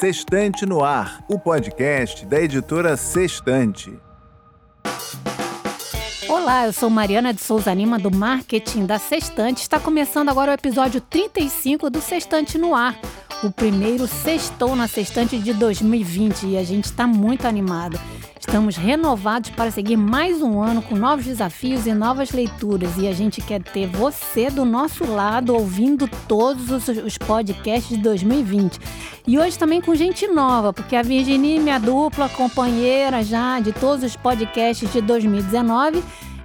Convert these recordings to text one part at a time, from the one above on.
Sextante no Ar, o podcast da editora Sextante. Olá, eu sou Mariana de Souza Lima do Marketing da Sextante. Está começando agora o episódio 35 do Sextante no Ar. O primeiro sextou na Sextante de 2020 e a gente está muito animado. Estamos renovados para seguir mais um ano com novos desafios e novas leituras. E a gente quer ter você do nosso lado ouvindo todos os, os podcasts de 2020. E hoje também com gente nova, porque a Virginia, minha dupla companheira já de todos os podcasts de 2019,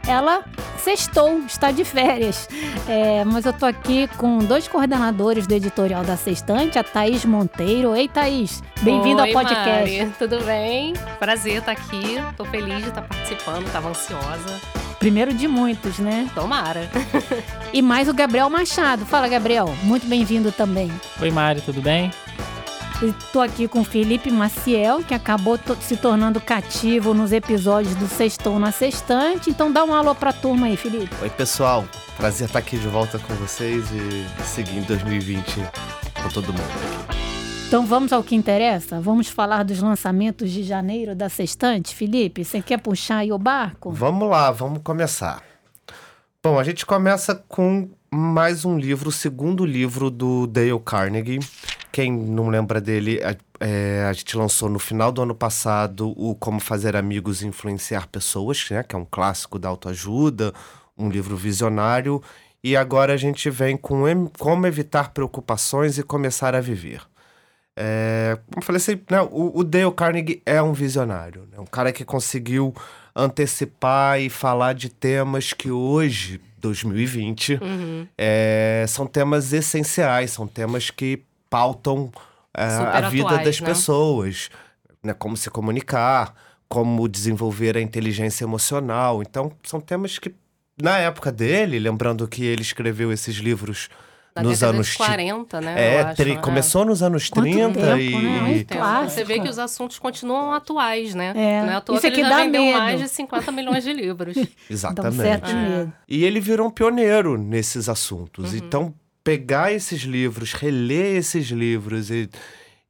ela sextou, está de férias. É, mas eu tô aqui com dois coordenadores do editorial da Sextante, a Thaís Monteiro. Ei, Thaís, bem-vindo ao podcast. Mari, tudo bem? Prazer estar aqui. Tô feliz de estar participando, tava ansiosa. Primeiro de muitos, né? Tomara. e mais o Gabriel Machado. Fala, Gabriel. Muito bem-vindo também. Oi, Mari, tudo bem? Estou aqui com Felipe Maciel, que acabou se tornando cativo nos episódios do Sextou na Sextante. Então dá um alô para a turma aí, Felipe. Oi, pessoal. Prazer estar aqui de volta com vocês e seguir em 2020 com todo mundo aqui. Então vamos ao que interessa? Vamos falar dos lançamentos de janeiro da Sextante. Felipe, você quer puxar aí o barco? Vamos lá, vamos começar. Bom, a gente começa com mais um livro, o segundo livro do Dale Carnegie. Quem não lembra dele, é, a gente lançou no final do ano passado o Como Fazer Amigos e Influenciar Pessoas, né, que é um clássico da autoajuda, um livro visionário. E agora a gente vem com Como Evitar Preocupações e Começar a Viver. É, como eu falei assim, né, o, o Dale Carnegie é um visionário, né, um cara que conseguiu antecipar e falar de temas que hoje 2020, uhum. é, são temas essenciais, são temas que pautam é, a vida atuais, das né? pessoas, né? Como se comunicar, como desenvolver a inteligência emocional. Então, são temas que, na época dele, lembrando que ele escreveu esses livros da nos anos 40, né? É, acho, tri... né? começou nos anos Quanto 30 tempo, e. Né? Claro. Você vê que os assuntos continuam atuais, né? É. Não é à toa Isso que ele já vendeu medo. mais de 50 milhões de livros. Exatamente. É. E ele virou um pioneiro nesses assuntos. Uhum. Então, pegar esses livros, reler esses livros e,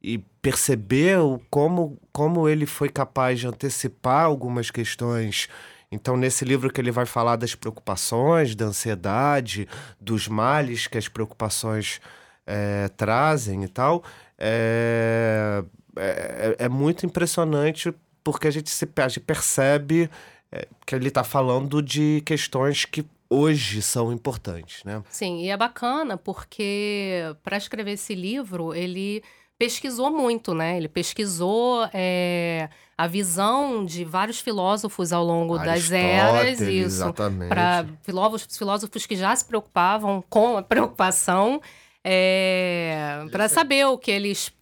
e perceber como, como ele foi capaz de antecipar algumas questões então, nesse livro que ele vai falar das preocupações, da ansiedade, dos males que as preocupações é, trazem e tal, é, é, é, muito impressionante porque a gente, se, a gente percebe é, que ele está falando de questões que hoje são importantes, né? Sim, e é bacana porque para escrever esse livro ele pesquisou muito, né? Ele pesquisou é, a visão de vários filósofos ao longo das eras, isso, para filósofos, filósofos que já se preocupavam com a preocupação, é, para saber o que eles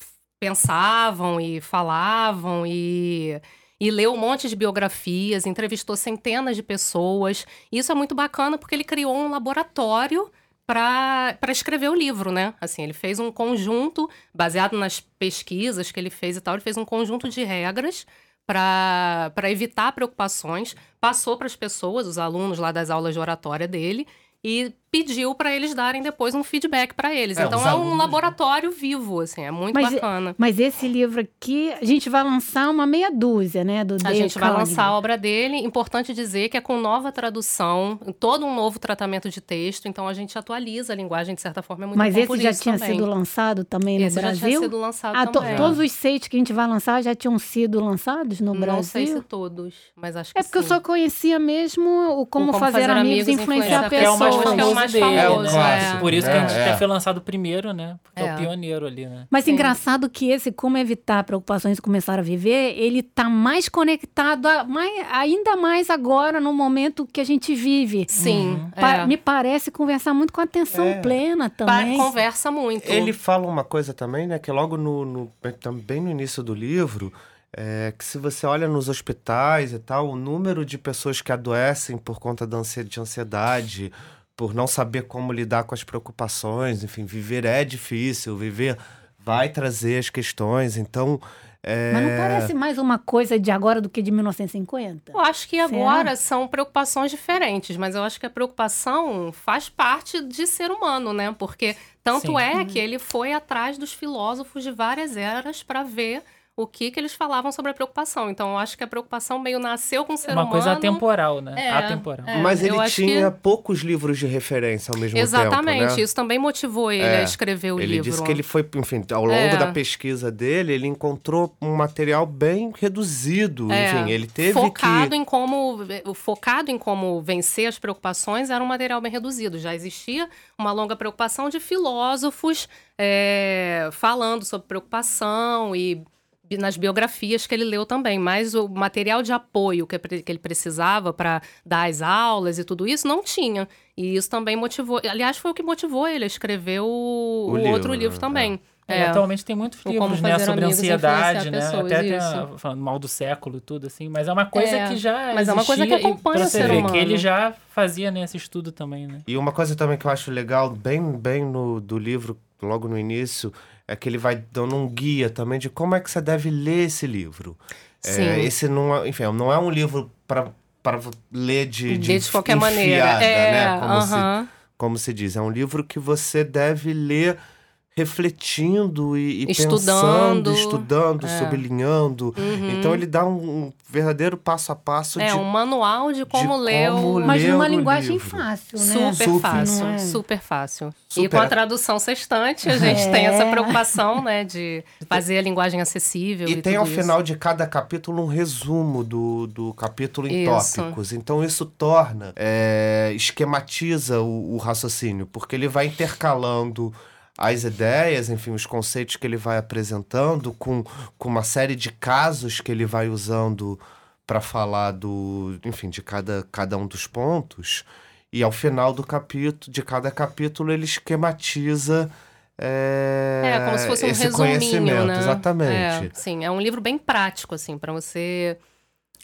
pensavam e falavam e e leu um monte de biografias, entrevistou centenas de pessoas. Isso é muito bacana porque ele criou um laboratório para escrever o livro, né? Assim, ele fez um conjunto, baseado nas pesquisas que ele fez e tal, ele fez um conjunto de regras para evitar preocupações, passou para as pessoas, os alunos lá das aulas de oratória dele, e pediu para eles darem depois um feedback para eles. É, então é um laboratório vivo, assim, é muito mas, bacana. Mas esse livro aqui, a gente vai lançar uma meia dúzia, né, do A gente vai lançar a obra dele. Importante dizer que é com nova tradução, todo um novo tratamento de texto, então a gente atualiza a linguagem de certa forma, é muito Mas esse já tinha também. sido lançado também no esse Brasil? já tinha sido lançado ah, também. todos os seis que a gente vai lançar já tinham sido lançados no Não Brasil? Não sei se todos, mas acho que É porque sim. eu só conhecia mesmo o Como, o como fazer, fazer, Amigos e Influenciar Pessoas. É o mais famoso, é o mais famoso. É É. Por isso que a gente é. foi lançado primeiro, né? Porque é. é, o pioneiro ali, né? Mas Sim. engraçado que esse Como Evitar Preocupações e Começar a Viver, ele tá mais conectado, a, mais, ainda mais agora, no momento que a gente vive. Sim. Uhum. Pa me parece conversar muito com atenção é. plena também. Pa conversa muito. Ele fala uma coisa também, né? Que logo no, no também no início do livro... É, que se você olha nos hospitais e tal, o número de pessoas que adoecem por conta de ansiedade, por não saber como lidar com as preocupações, enfim, viver é difícil, viver vai trazer as questões. Então, é... Mas não parece mais uma coisa de agora do que de 1950? Eu acho que agora Será? são preocupações diferentes, mas eu acho que a preocupação faz parte de ser humano, né? Porque tanto Sim. é que ele foi atrás dos filósofos de várias eras para ver o que, que eles falavam sobre a preocupação. Então, eu acho que a preocupação meio nasceu com o ser Uma humano. Uma coisa atemporal, né? É, atemporal. É, Mas ele tinha que... poucos livros de referência ao mesmo Exatamente, tempo, Exatamente, né? isso também motivou ele é, a escrever o ele livro. Ele disse que ele foi, enfim, ao longo é. da pesquisa dele, ele encontrou um material bem reduzido. É. Enfim, ele teve focado que... em como focado em como vencer as preocupações era um material bem reduzido. Já existia uma longa preocupação de filósofos é, falando sobre preocupação e nas biografias que ele leu também, mas o material de apoio que, que ele precisava para dar as aulas e tudo isso não tinha. E isso também motivou. Aliás, foi o que motivou ele a escrever o, o, o livro, outro livro também. É. É, atualmente tem muitos livros né, sobre ansiedade, né? Pessoas, Até tem, falando mal do século e tudo, assim. Mas é uma coisa é, que já. Mas é uma coisa que acompanha o ser ver, humano. que ele já fazia nesse estudo também, né? E uma coisa também que eu acho legal, bem, bem no, do livro, logo no início, é que ele vai dando um guia também de como é que você deve ler esse livro. É, Sim. É, esse não é, enfim, não é um livro para para ler de, de, de qualquer enfiada, maneira, é, né? Como, uh -huh. se, como se diz, é um livro que você deve ler refletindo e, e estudando, pensando, estudando, é. sublinhando. Uhum. Então ele dá um, um, verdadeiro passo a passo é, de, um manual de como de ler, como mas ler uma linguagem livro. fácil, né? Super, super fácil, é? super fácil. Super. E com a tradução sextante, a gente tem essa é. preocupação, né, de fazer a linguagem acessível. E, e tem ao isso. final de cada capítulo um resumo do, do capítulo em isso. tópicos. Então isso torna, é, esquematiza o, o raciocínio, porque ele vai intercalando as ideias, enfim, os conceitos que ele vai apresentando, com, com uma série de casos que ele vai usando para falar do, enfim, de cada, cada um dos pontos. E ao final do capítulo, de cada capítulo, ele esquematiza é, é como se fosse um resuminho, né? Exatamente. É, sim, é um livro bem prático, assim, para você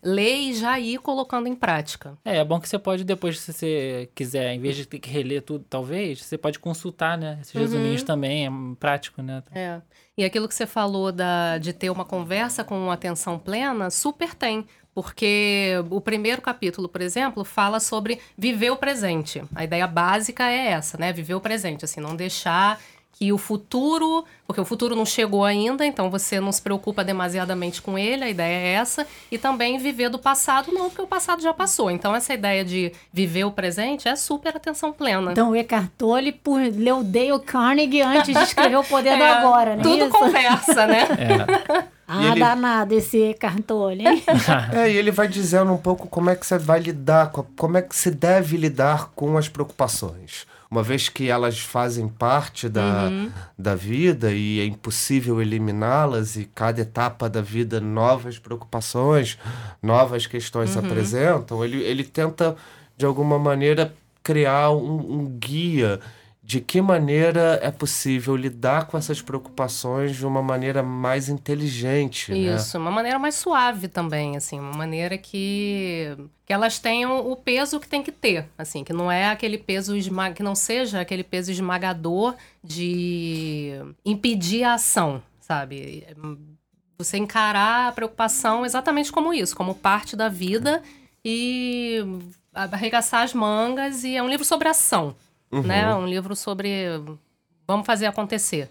ler e já ir colocando em prática. É, é bom que você pode depois, se você quiser, em vez de ter que reler tudo, talvez, você pode consultar, né? Esses uhum. resuminhos também, é prático, né? É. E aquilo que você falou da, de ter uma conversa com atenção plena, super tem. Porque o primeiro capítulo, por exemplo, fala sobre viver o presente. A ideia básica é essa, né? Viver o presente, assim, não deixar que o futuro, porque o futuro não chegou ainda, então você não se preocupa demasiadamente com ele, a ideia é essa, e também viver do passado, não, porque o passado já passou. Então essa ideia de viver o presente é super atenção plena. Então o Eckhart Tolle por leu Dale Carnegie antes de escrever O Poder é, do Agora, né? Tudo isso? conversa, né? É. Ah, ele... danado esse Eckhart Tolle, hein? é, e ele vai dizendo um pouco como é que você vai lidar, com, como é que se deve lidar com as preocupações uma vez que elas fazem parte da, uhum. da vida e é impossível eliminá-las, e cada etapa da vida novas preocupações, novas questões uhum. se apresentam, ele, ele tenta, de alguma maneira, criar um, um guia de que maneira é possível lidar com essas preocupações de uma maneira mais inteligente. Né? Isso, né? uma maneira mais suave também, assim, uma maneira que, que elas tenham o peso que tem que ter, assim, que não é aquele peso que não seja aquele peso esmagador de impedir a ação, sabe? Você encarar a preocupação exatamente como isso, como parte da vida e arregaçar as mangas e é um livro sobre ação uhum. né? Um livro sobre vamos fazer acontecer.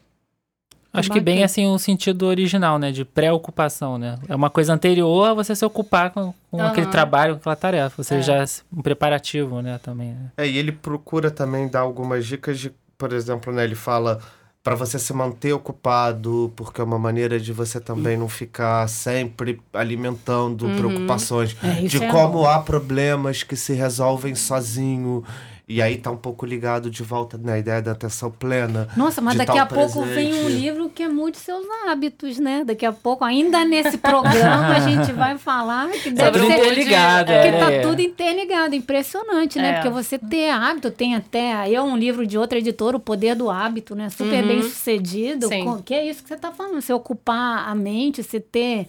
Acho que bem assim o sentido original, né? De preocupação, né? É uma coisa anterior a você se ocupar com, com uhum. aquele trabalho, com aquela tarefa. Você é. já um preparativo, né? Também. Né? É, e ele procura também dar algumas dicas de, por exemplo, né? Ele fala para você se manter ocupado, porque é uma maneira de você também não ficar sempre alimentando uhum. preocupações, é, de é como há problemas que se resolvem sozinho e aí tá um pouco ligado de volta na ideia da atenção plena. Nossa, mas daqui a pouco vem um livro que é muito seus hábitos, né? Daqui a pouco, ainda nesse programa, a gente vai falar que deve ser interligado, é, que tá é. tudo interligado, impressionante, né? É. Porque você ter hábito, tem até eu um livro de outra editora, O Poder do Hábito, né? Super uhum. bem sucedido. Sim. Que é isso que você tá falando, você ocupar a mente, você ter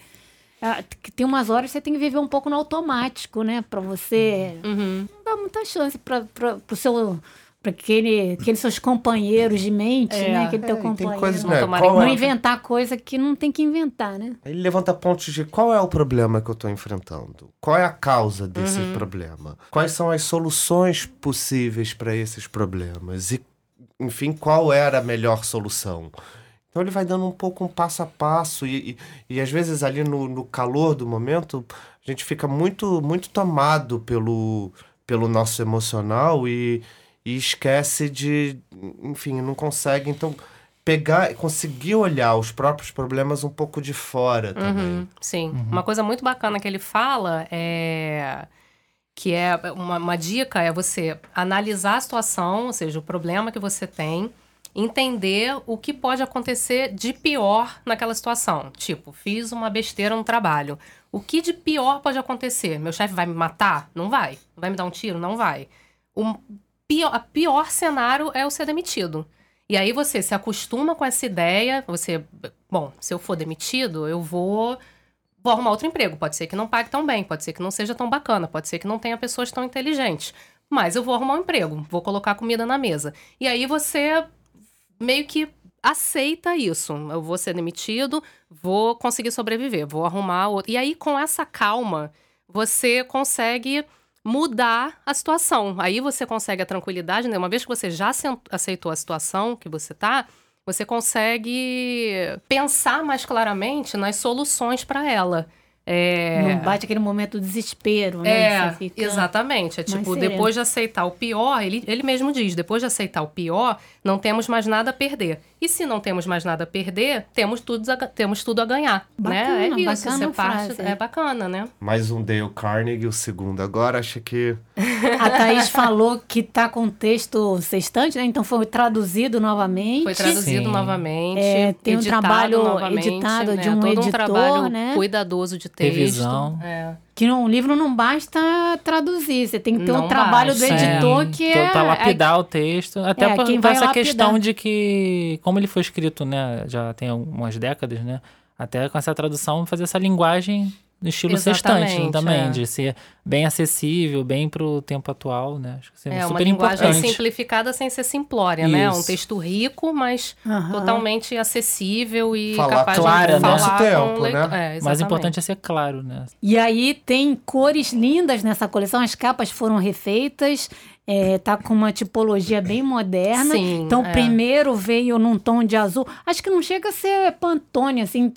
tem umas horas que você tem que viver um pouco no automático, né? Para você uhum. não dar muita chance para o seu para aquele, aqueles seus companheiros de mente, É. né? Aquele teu É, tem companheiro. coisas, Não né? Não é, inventar coisa que não tem que inventar, né? Ele levanta pontos de qual é o problema que eu estou enfrentando? Qual é a causa desse Uhum. problema? Quais são as soluções possíveis para esses problemas? E, enfim, qual era a melhor solução? Então ele vai dando um pouco um passo a passo e, e, e às vezes ali no, no calor do momento a gente fica muito muito tomado pelo, pelo nosso emocional e, e esquece de, enfim, não consegue então pegar, conseguir olhar os próprios problemas um pouco de fora também. Uhum, sim. Uma coisa muito bacana que ele fala é que é uma, uma dica é você analisar a situação, ou seja, o problema que você tem, entender o que pode acontecer de pior naquela situação. Tipo, fiz uma besteira no trabalho. O que de pior pode acontecer? Meu chefe vai me matar? Não vai. Vai me dar um tiro? Não vai. O pior, pior cenário é o ser demitido. E aí você se acostuma com essa ideia, você, bom, se eu for demitido, eu vou vou arrumar outro emprego. Pode ser que não pague tão bem, pode ser que não seja tão bacana, pode ser que não tenha pessoas tão inteligentes. Mas eu vou arrumar um emprego, vou colocar comida na mesa. E aí você meio que aceita isso. Eu vou ser demitido, vou conseguir sobreviver, vou arrumar outro. E aí, com essa calma, você consegue mudar a situação. Aí você consegue a tranquilidade, né? Uma vez que você já aceitou a situação que você tá, você consegue pensar mais claramente nas soluções para ela. É... Não bate aquele momento de desespero, né? É, fica- exatamente. É tipo, depois de aceitar o pior, ele, ele mesmo diz, depois de aceitar o pior, não temos mais nada a perder. E se não temos mais nada a perder, temos tudo a, temos tudo a ganhar, Bacana, né? É isso, bacana você parte, frase. é bacana, né? Mais um Dale Carnegie, o segundo agora, acho que A Thaís falou que tá com texto sextante, né? Então foi traduzido novamente. Foi traduzido Sim. novamente, É, tem um trabalho novamente, editado de né? um Todo editor, um trabalho né? cuidadoso de texto. Revisão. É. Que um livro não basta traduzir, você tem que ter um Não trabalho do basta. editor É, que é. Lapidar o texto. Até É, por, essa lapidar. questão de que, como ele foi escrito, né, já tem umas décadas, né? Até com essa tradução, fazer essa linguagem no estilo Exatamente, sextante também, é. de ser bem acessível, bem pro tempo atual, né? Acho que isso é, É uma super linguagem importante. simplificada sem ser simplória, né? Um Isso. texto rico, mas Aham. totalmente acessível e Falar capaz clara, de né? falar Nosso com tempo, o leitor. né? É, O mais importante é ser claro, né? E aí tem cores lindas nessa coleção, as capas foram refeitas, é, tá com uma tipologia bem moderna. Sim, então, é. primeiro veio num tom de azul. Acho que não chega a ser Pantone, assim,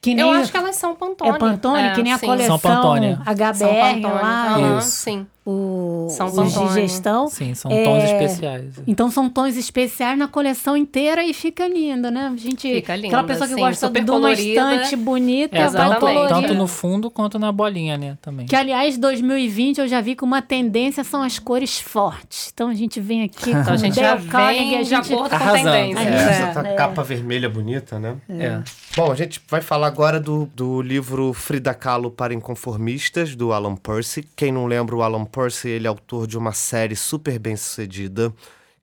que nem. Eu acho que elas são Pantone. É Pantone, que nem a sim. coleção São Pantone. HBR São Pantone. lá, Isso. sim. O, São os de gestão. Sim, são É, tons especiais. Então são tons especiais na coleção inteira e fica lindo, né? A gente, Fica lindo, aquela pessoa que sim, gosta de uma colorida. estante bonita, É, vai colorir. tanto no fundo quanto na bolinha, né? Também. Que, aliás, 2020 eu já vi que uma tendência são as cores fortes. Então a gente vem aqui com Então a gente já Carnegie, vem a de gente... acordo com Arrasando. tendência. É, É, É. essa tá capa vermelha bonita, né? É. Bom, a gente vai falar agora do, do livro Frida Kahlo para Inconformistas, do Alan Percy. Quem não lembra, o Alan Percy ele é autor de uma série super bem sucedida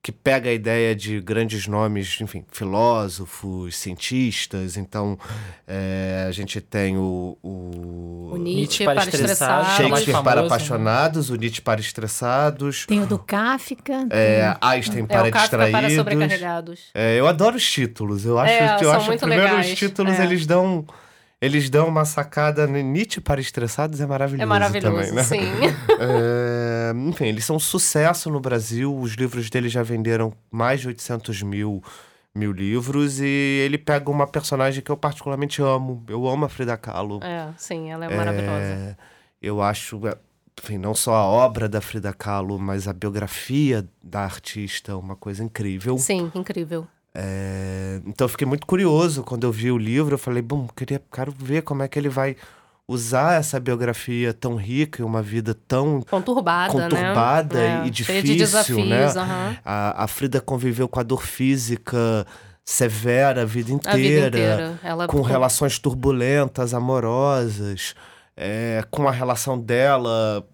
que pega a ideia de grandes nomes, enfim, filósofos, cientistas. Então, é, a gente tem o, o, O Nietzsche Nietzsche para para estressados. Shakespeare mais para famoso, né? apaixonados, o Nietzsche para estressados, Tem o do Kafka. é, Einstein É para o Kafka para distraídos. sobrecarregados. É, eu adoro os títulos. Eu acho, É, eu são acho muito primeiro legais. os títulos É. eles dão eles dão uma sacada. né? Nietzsche para estressados é maravilhoso. É maravilhoso, também, né? sim. É, enfim, eles são um sucesso no Brasil. Os livros dele já venderam mais de 800 mil, mil livros. E ele pega uma personagem que eu particularmente amo. Eu amo a Frida Kahlo. É, sim, ela é maravilhosa. É, eu acho, é, enfim, não só a obra da Frida Kahlo, mas a biografia da artista, uma coisa incrível. Sim, incrível. É, então eu fiquei muito curioso quando eu vi o livro. Eu falei, bom, queria, quero ver como é que ele vai usar essa biografia tão rica e uma vida tão Conturbada, conturbada né? e É, difícil, de desafios, né? aham. A, a Frida conviveu com a dor física severa a vida A inteira, vida inteira. Ela com relações turbulentas, amorosas, é, com a relação dela,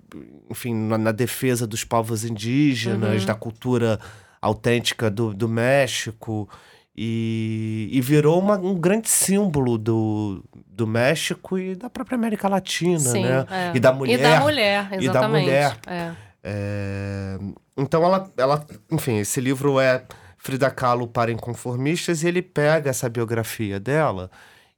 enfim, na, na defesa dos povos indígenas, Uhum. da cultura autêntica do, do México. E, e virou uma- um grande símbolo do, do México e da própria América Latina, Sim, né? é. E da mulher. E da mulher, e da exatamente. mulher. É. É, então ela, ela, enfim, esse livro é Frida Kahlo para inconformistas e ele pega essa biografia dela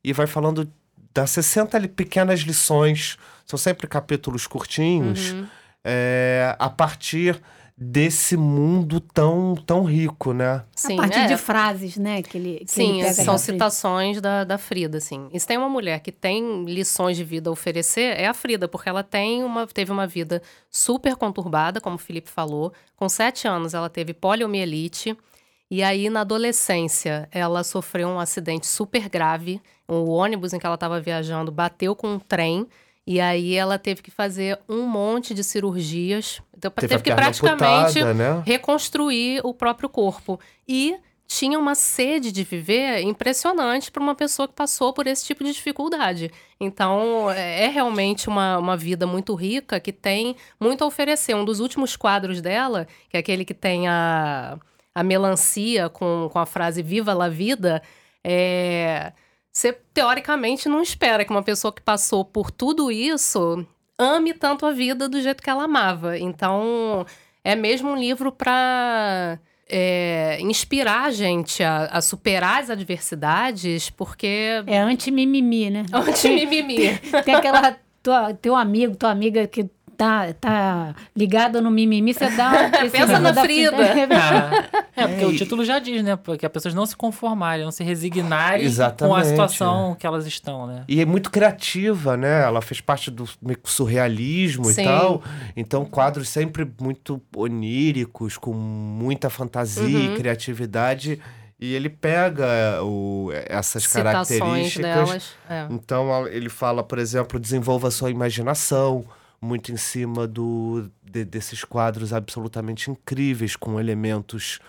e vai falando das 60 pequenas lições, são sempre capítulos curtinhos, Uhum. é, a partir desse mundo tão, tão rico, né? Sim, a partir é. de frases, né? Que ele, que Sim, ele pega são da Frida. citações da, da Frida, assim. E se tem uma mulher que tem lições de vida a oferecer, é a Frida, porque ela tem uma, teve uma vida super conturbada, como o Felipe falou. Com sete anos, ela teve poliomielite. E aí, na adolescência, ela sofreu um acidente super grave. O ônibus em que ela estava viajando bateu com um trem. E aí, ela teve que fazer um monte de cirurgias. Então, teve, a que praticamente amputada, né? reconstruir o próprio corpo. E tinha uma sede de viver impressionante para uma pessoa que passou por esse tipo de dificuldade. Então, é é realmente uma, uma vida muito rica que tem muito a oferecer. Um dos últimos quadros dela, que é aquele que tem a, a melancia com, com a frase Viva la vida, é. Você, teoricamente, não espera que uma pessoa que passou por tudo isso ame tanto a vida do jeito que ela amava. Então, é mesmo um livro para inspirar a gente a, a superar as adversidades, porque. É anti-mimimi, né? Anti-mimimi. Tem aquela tua, teu amigo, tua amiga que tá, tá ligada no mimimi, você dá Pensa na da Frida. Ah, é, porque É, o e- título já diz, né? Porque as pessoas não se conformarem, não se resignarem com a situação que elas estão, né? E é muito criativa, né? Ela fez parte do surrealismo Sim. e tal. Então, quadros sempre muito oníricos, com muita fantasia Uhum. e criatividade. E ele pega o, essas Citações características. delas. É. Então, ele fala, por exemplo, desenvolva sua imaginação, muito em cima do, de- desses quadros absolutamente incríveis, com elementos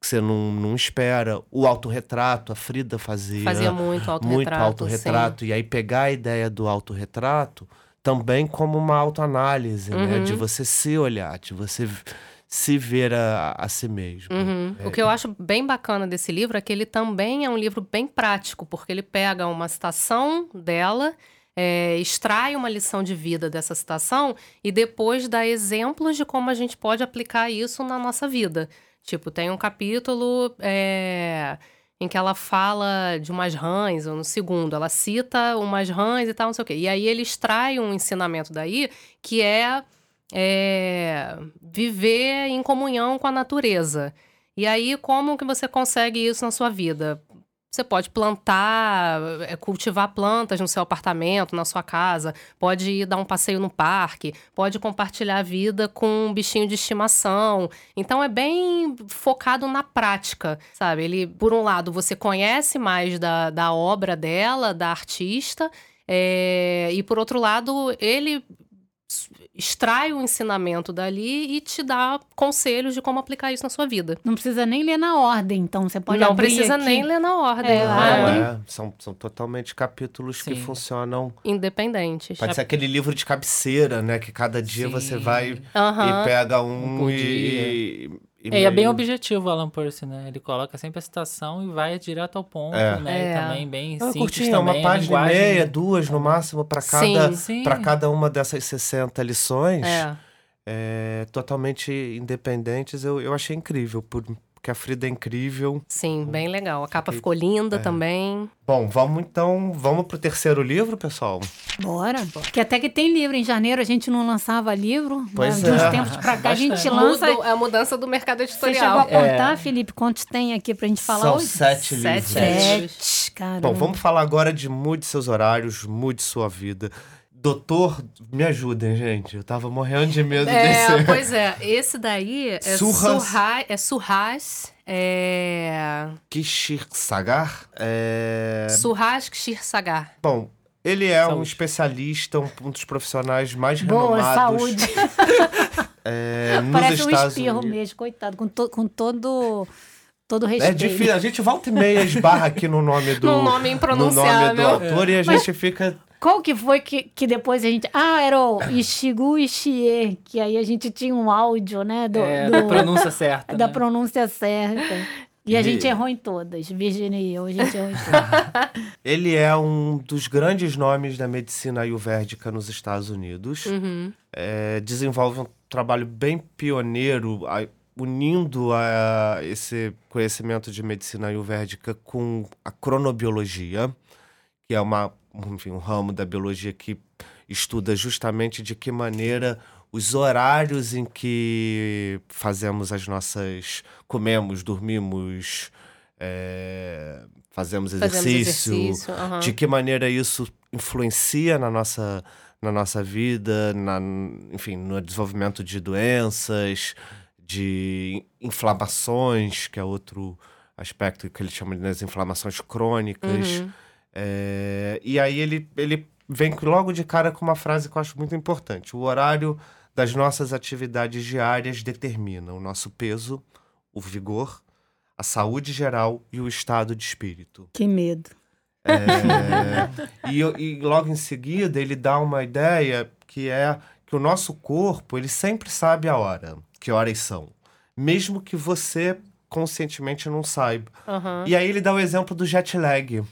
que você não, não espera. O autorretrato, a Frida fazia. Fazia muito autorretrato. Muito autorretrato. E aí pegar a ideia do autorretrato também como uma autoanálise, né? Uhum. De você se olhar, de você se ver a, a si mesmo. Uhum. O que eu acho bem bacana desse livro é que ele também é um livro bem prático, porque ele pega uma citação dela, é, extrai uma lição de vida dessa citação e depois dá exemplos de como a gente pode aplicar isso na nossa vida. Tipo, tem um capítulo é, em que ela fala de umas rãs, ou no segundo, ela cita umas rãs e tal, não sei o quê. E aí ele extrai um ensinamento daí que é é, viver em comunhão com a natureza. E aí, como que você consegue isso na sua vida? Você pode plantar, é, cultivar plantas no seu apartamento, na sua casa, pode ir dar um passeio no parque, pode compartilhar a vida com um bichinho de estimação. Então é bem focado na prática, sabe? Ele, por um lado, você conhece mais da, da obra dela, da artista, é, e por outro lado, ele extrai o ensinamento dali e te dá conselhos de como aplicar isso na sua vida. Não precisa nem ler na ordem, então você pode Não abrir precisa aqui. nem ler na ordem, É, é, são, são totalmente capítulos que Sim. funcionam. independentes. Pode ser aquele livro de cabeceira, né? Que cada dia você Sim. vai Aham. e pega um, Um e, dia. E É, é bem objetivo o Alan Percy, né? Ele coloca sempre a citação e vai direto ao ponto, É. né? É. E também bem Ah, simples também. uma a página e meia, duas no máximo, para cada, pra cada uma dessas 60 lições. É. é, totalmente independentes. Eu, eu achei incrível, por- porque a Frida é incrível. Sim, bem legal. A capa Fiquei- ficou linda é. também. Bom, vamos então, vamos pro terceiro livro, pessoal? Bora. Porque até que tem livro. Em janeiro a gente não lançava livro. Pois De uns é. tempos pra cá a gente lança. Mudo- é a mudança do mercado Você chegou editorial. a contar, Felipe, quantos tem aqui pra gente falar São hoje? sete, livros. Sete. Sete. Bom, vamos falar agora de mude seus horários, mude sua vida. Doutor, me ajudem, gente. Eu tava morrendo de medo É, desse. pois é, esse daí é Surras. Surras, é Surras, é Kishir Sagar. É... Surras Kshir Sagar. Bom, ele é um Saúde. especialista, um, um dos profissionais mais Boa, renomados saúde. é, nos Parece um Estados espirro Unidos. mesmo, coitado. Com, to- com todo, todo É respeito. difícil, a gente volta e meia esbarra aqui no nome do, Num nome no nome do impronunciável. autor e a gente fica. Qual que foi que, que depois a gente... Ah, era o Ishigu Ishie, que aí a gente tinha um áudio, né? Do, É, do- da pronúncia certa. da né? pronúncia certa. E a gente errou em todas. Virginia e eu, a gente errou em todas. Ele é um dos grandes nomes da medicina ayurvédica nos Estados Unidos. Uhum. É, desenvolve um trabalho bem pioneiro, a, unindo a, esse conhecimento de medicina ayurvédica com a cronobiologia, que é uma, enfim, um ramo da biologia que estuda justamente de que maneira os horários em que fazemos as nossas. comemos, dormimos, é, fazemos exercício, fazemos exercício uhum. de que maneira isso influencia na nossa, na nossa vida, na, enfim, no desenvolvimento de doenças, de inflamações, que é outro aspecto que ele chama de inflamações crônicas. Uhum. É, e aí ele, ele vem logo de cara com uma frase que eu acho muito importante. O horário das nossas atividades diárias determina o nosso peso, o vigor, a saúde geral e o estado de espírito. Que medo. É, e, e, logo em seguida ele dá uma ideia que é que o nosso corpo ele sempre sabe a hora, que horas são, mesmo que você conscientemente não saiba. Uhum. E aí ele dá o exemplo do jet lag.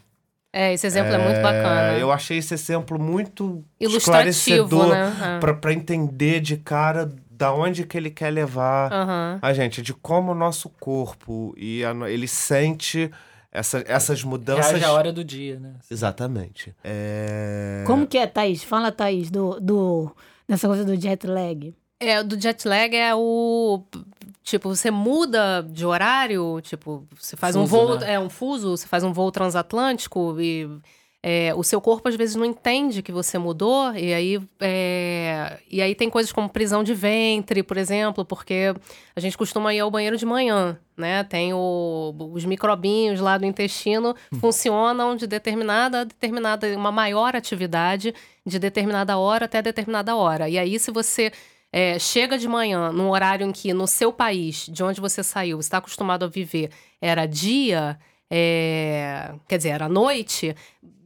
É, esse exemplo é, é muito bacana. Eu achei esse exemplo muito ilustrativo, né? É. para entender de cara da onde que ele quer levar uhum. a gente, de como o nosso corpo e a, ele sente essa, essas mudanças. Reage a hora do dia, né? Exatamente. É... Como que é, Thaís? Fala, Thaís, do, do, dessa coisa do jet lag. É, do jet lag é o. Tipo, você muda de horário, tipo, você faz fuso, um voo. Né? É um fuso, você faz um voo transatlântico e. É, o seu corpo às vezes não entende que você mudou, e aí, é, e aí tem coisas como prisão de ventre, por exemplo, porque a gente costuma ir ao banheiro de manhã, né? Tem o, os microbinhos lá do intestino hum. funcionam de determinada determinada uma maior atividade de determinada hora até determinada hora. E aí, se você é, chega de manhã num horário em que no seu país, de onde você saiu, está acostumado a viver, era dia, é, quer dizer, era noite,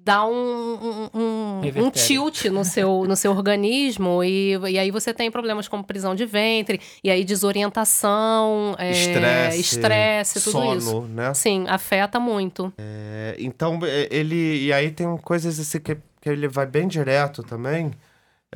dá um, um, um, um, tilt no seu, no seu organismo e, e aí você tem problemas como prisão de ventre, e aí desorientação, é, estresse, estresse tudo sono, isso. né? Sim, afeta muito. É, então, é, ele... E aí tem coisas assim que, que ele vai bem direto também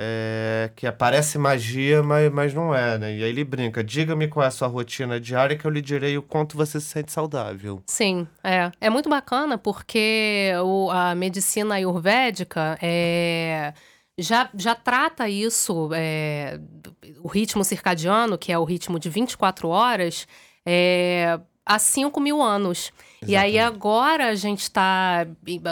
é, que aparece magia, mas, mas não é, né? E aí ele brinca: diga-me qual é a sua rotina diária que eu lhe direi o quanto você se sente saudável. Sim, é. É muito bacana porque o, a medicina ayurvédica é, já, já trata isso, é, o ritmo circadiano, que é o ritmo de 24 horas, é, há 5 mil anos. Exatamente. E aí agora a gente está,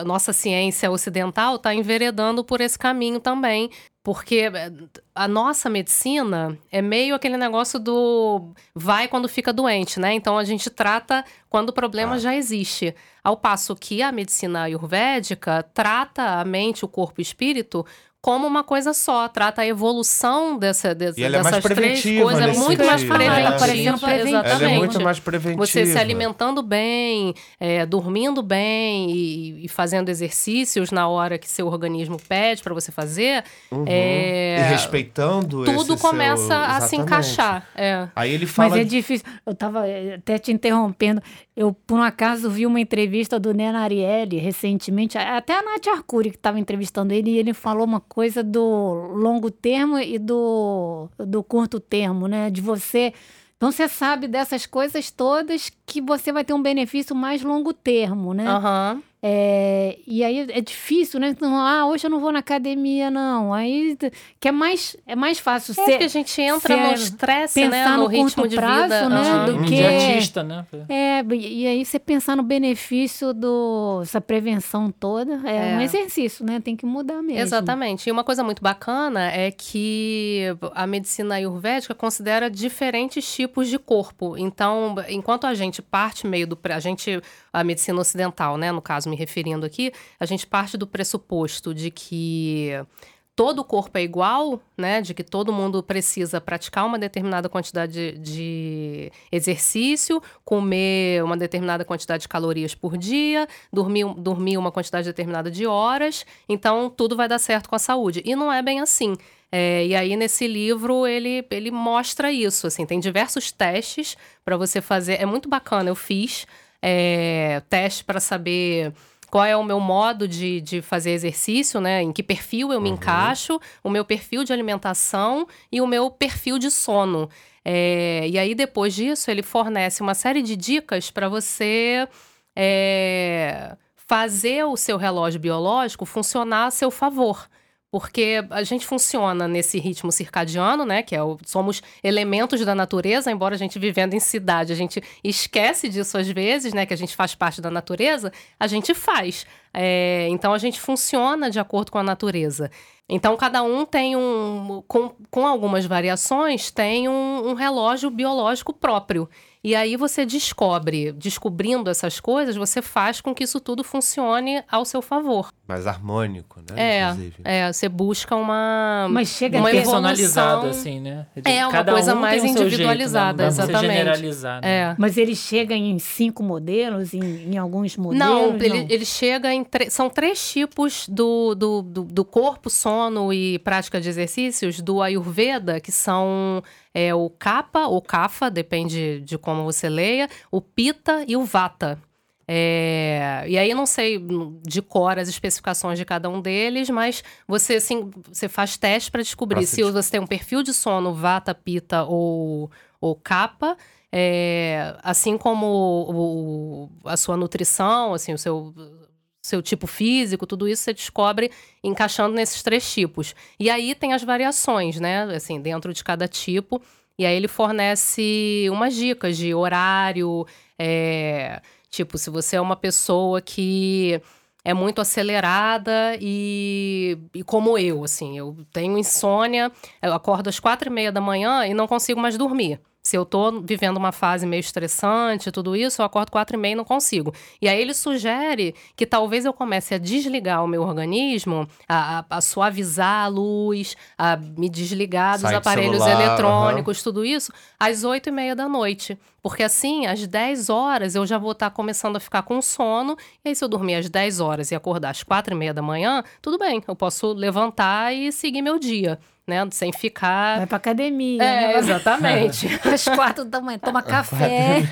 nossa ciência ocidental está enveredando por esse caminho também, porque eh, a nossa medicina é meio aquele negócio do vai quando fica doente, né? Então a gente trata quando o problema ah. já existe. Ao passo que a medicina ayurvédica trata a mente, o corpo e o espírito como uma coisa só, trata a evolução dessa, dessa, é dessas três coisas é muito mais preventiva. Exatamente. Ela é muito mais preventiva. Você se alimentando bem, é, dormindo bem e, e, fazendo exercícios na hora que seu organismo pede para você fazer. Uhum. É, e respeitando Tudo começa seu... a se encaixar. É. Aí ele fala... Mas é difícil. Eu estava eh, até te interrompendo. Eu, por um acaso, vi uma entrevista do Nena Ariely recentemente, até a Nath Arcuri que estava entrevistando ele, e ele falou uma coisa do longo termo e do, do curto termo, né? De você. Então você sabe dessas coisas todas que você vai ter um benefício mais longo termo, né? Uhum. É, e aí é difícil, né? Então, ah, hoje eu não vou na academia, não. Aí que é mais, é mais fácil é ser. que a gente entra no estresse, né? No, no ritmo de prazo, vida. né? Uhum. Do que. Imediatista, né? É, e aí você pensar no benefício dessa prevenção toda é, é, um exercício, né? Tem que mudar mesmo. Exatamente. E uma coisa muito bacana é que a medicina ayurvédica considera diferentes tipos de corpo. Então, enquanto a gente parte meio do. A gente, a medicina ocidental, né? No caso, me referindo aqui, a gente parte do pressuposto de que todo o corpo é igual, né? De que todo mundo precisa praticar uma determinada quantidade de exercício, comer uma determinada quantidade de calorias por dia, dormir, dormir uma quantidade determinada de horas, então tudo vai dar certo com a saúde. E não é bem assim. É, e aí, nesse livro, ele, ele mostra isso. Assim, tem diversos testes para você fazer. É muito bacana, eu fiz. É, teste para saber qual é o meu modo de, de fazer exercício, né? Em que perfil eu me uhum. encaixo, o meu perfil de alimentação e o meu perfil de sono. É, e aí, depois disso, ele fornece uma série de dicas para você é, fazer o seu relógio biológico funcionar a seu favor porque a gente funciona nesse ritmo circadiano, né? Que é o, somos elementos da natureza, embora a gente vivendo em cidade, a gente esquece disso às vezes, né? Que a gente faz parte da natureza, a gente faz. É, então a gente funciona de acordo com a natureza. Então cada um tem um, com, com algumas variações, tem um, um relógio biológico próprio. E aí você descobre, descobrindo essas coisas, você faz com que isso tudo funcione ao seu favor. Mais harmônico, né? É, Inclusive. é você busca uma Mas chega uma personalizado assim, né? É uma coisa um mais individualizada, jeito, né? exatamente. Generalizar, né? é. Mas ele chega em cinco modelos, em, em alguns modelos? Não, ele, não. ele chega em são três tipos do, do, do, do corpo, sono e prática de exercícios do Ayurveda, que são é o Kapha ou Kapha, depende de como você leia, o Pita e o Vata. É, e aí não sei de cor as especificações de cada um deles, mas você assim, você faz teste para descobrir se você tem um perfil de sono Vata, Pita ou, ou Kapha. É, assim como o, o, a sua nutrição, assim, o seu seu tipo físico, tudo isso você descobre encaixando nesses três tipos. E aí tem as variações, né? Assim, dentro de cada tipo. E aí ele fornece umas dicas de horário, é, tipo, se você é uma pessoa que é muito acelerada e, e como eu, assim, eu tenho insônia, eu acordo às quatro e meia da manhã e não consigo mais dormir. Se eu tô vivendo uma fase meio estressante, tudo isso, eu acordo quatro e meia e não consigo. E aí ele sugere que talvez eu comece a desligar o meu organismo, a, a, a suavizar a luz, a me desligar dos aparelhos celular, eletrônicos, tudo isso, às oito e meia da noite. Porque assim, às 10 horas eu já vou estar tá começando a ficar com sono. E aí, se eu dormir às 10 horas e acordar às quatro e meia da manhã, tudo bem, eu posso levantar e seguir meu dia né? Sem ficar. Vai pra academia. É, né? exatamente. Às quatro da manhã, toma café.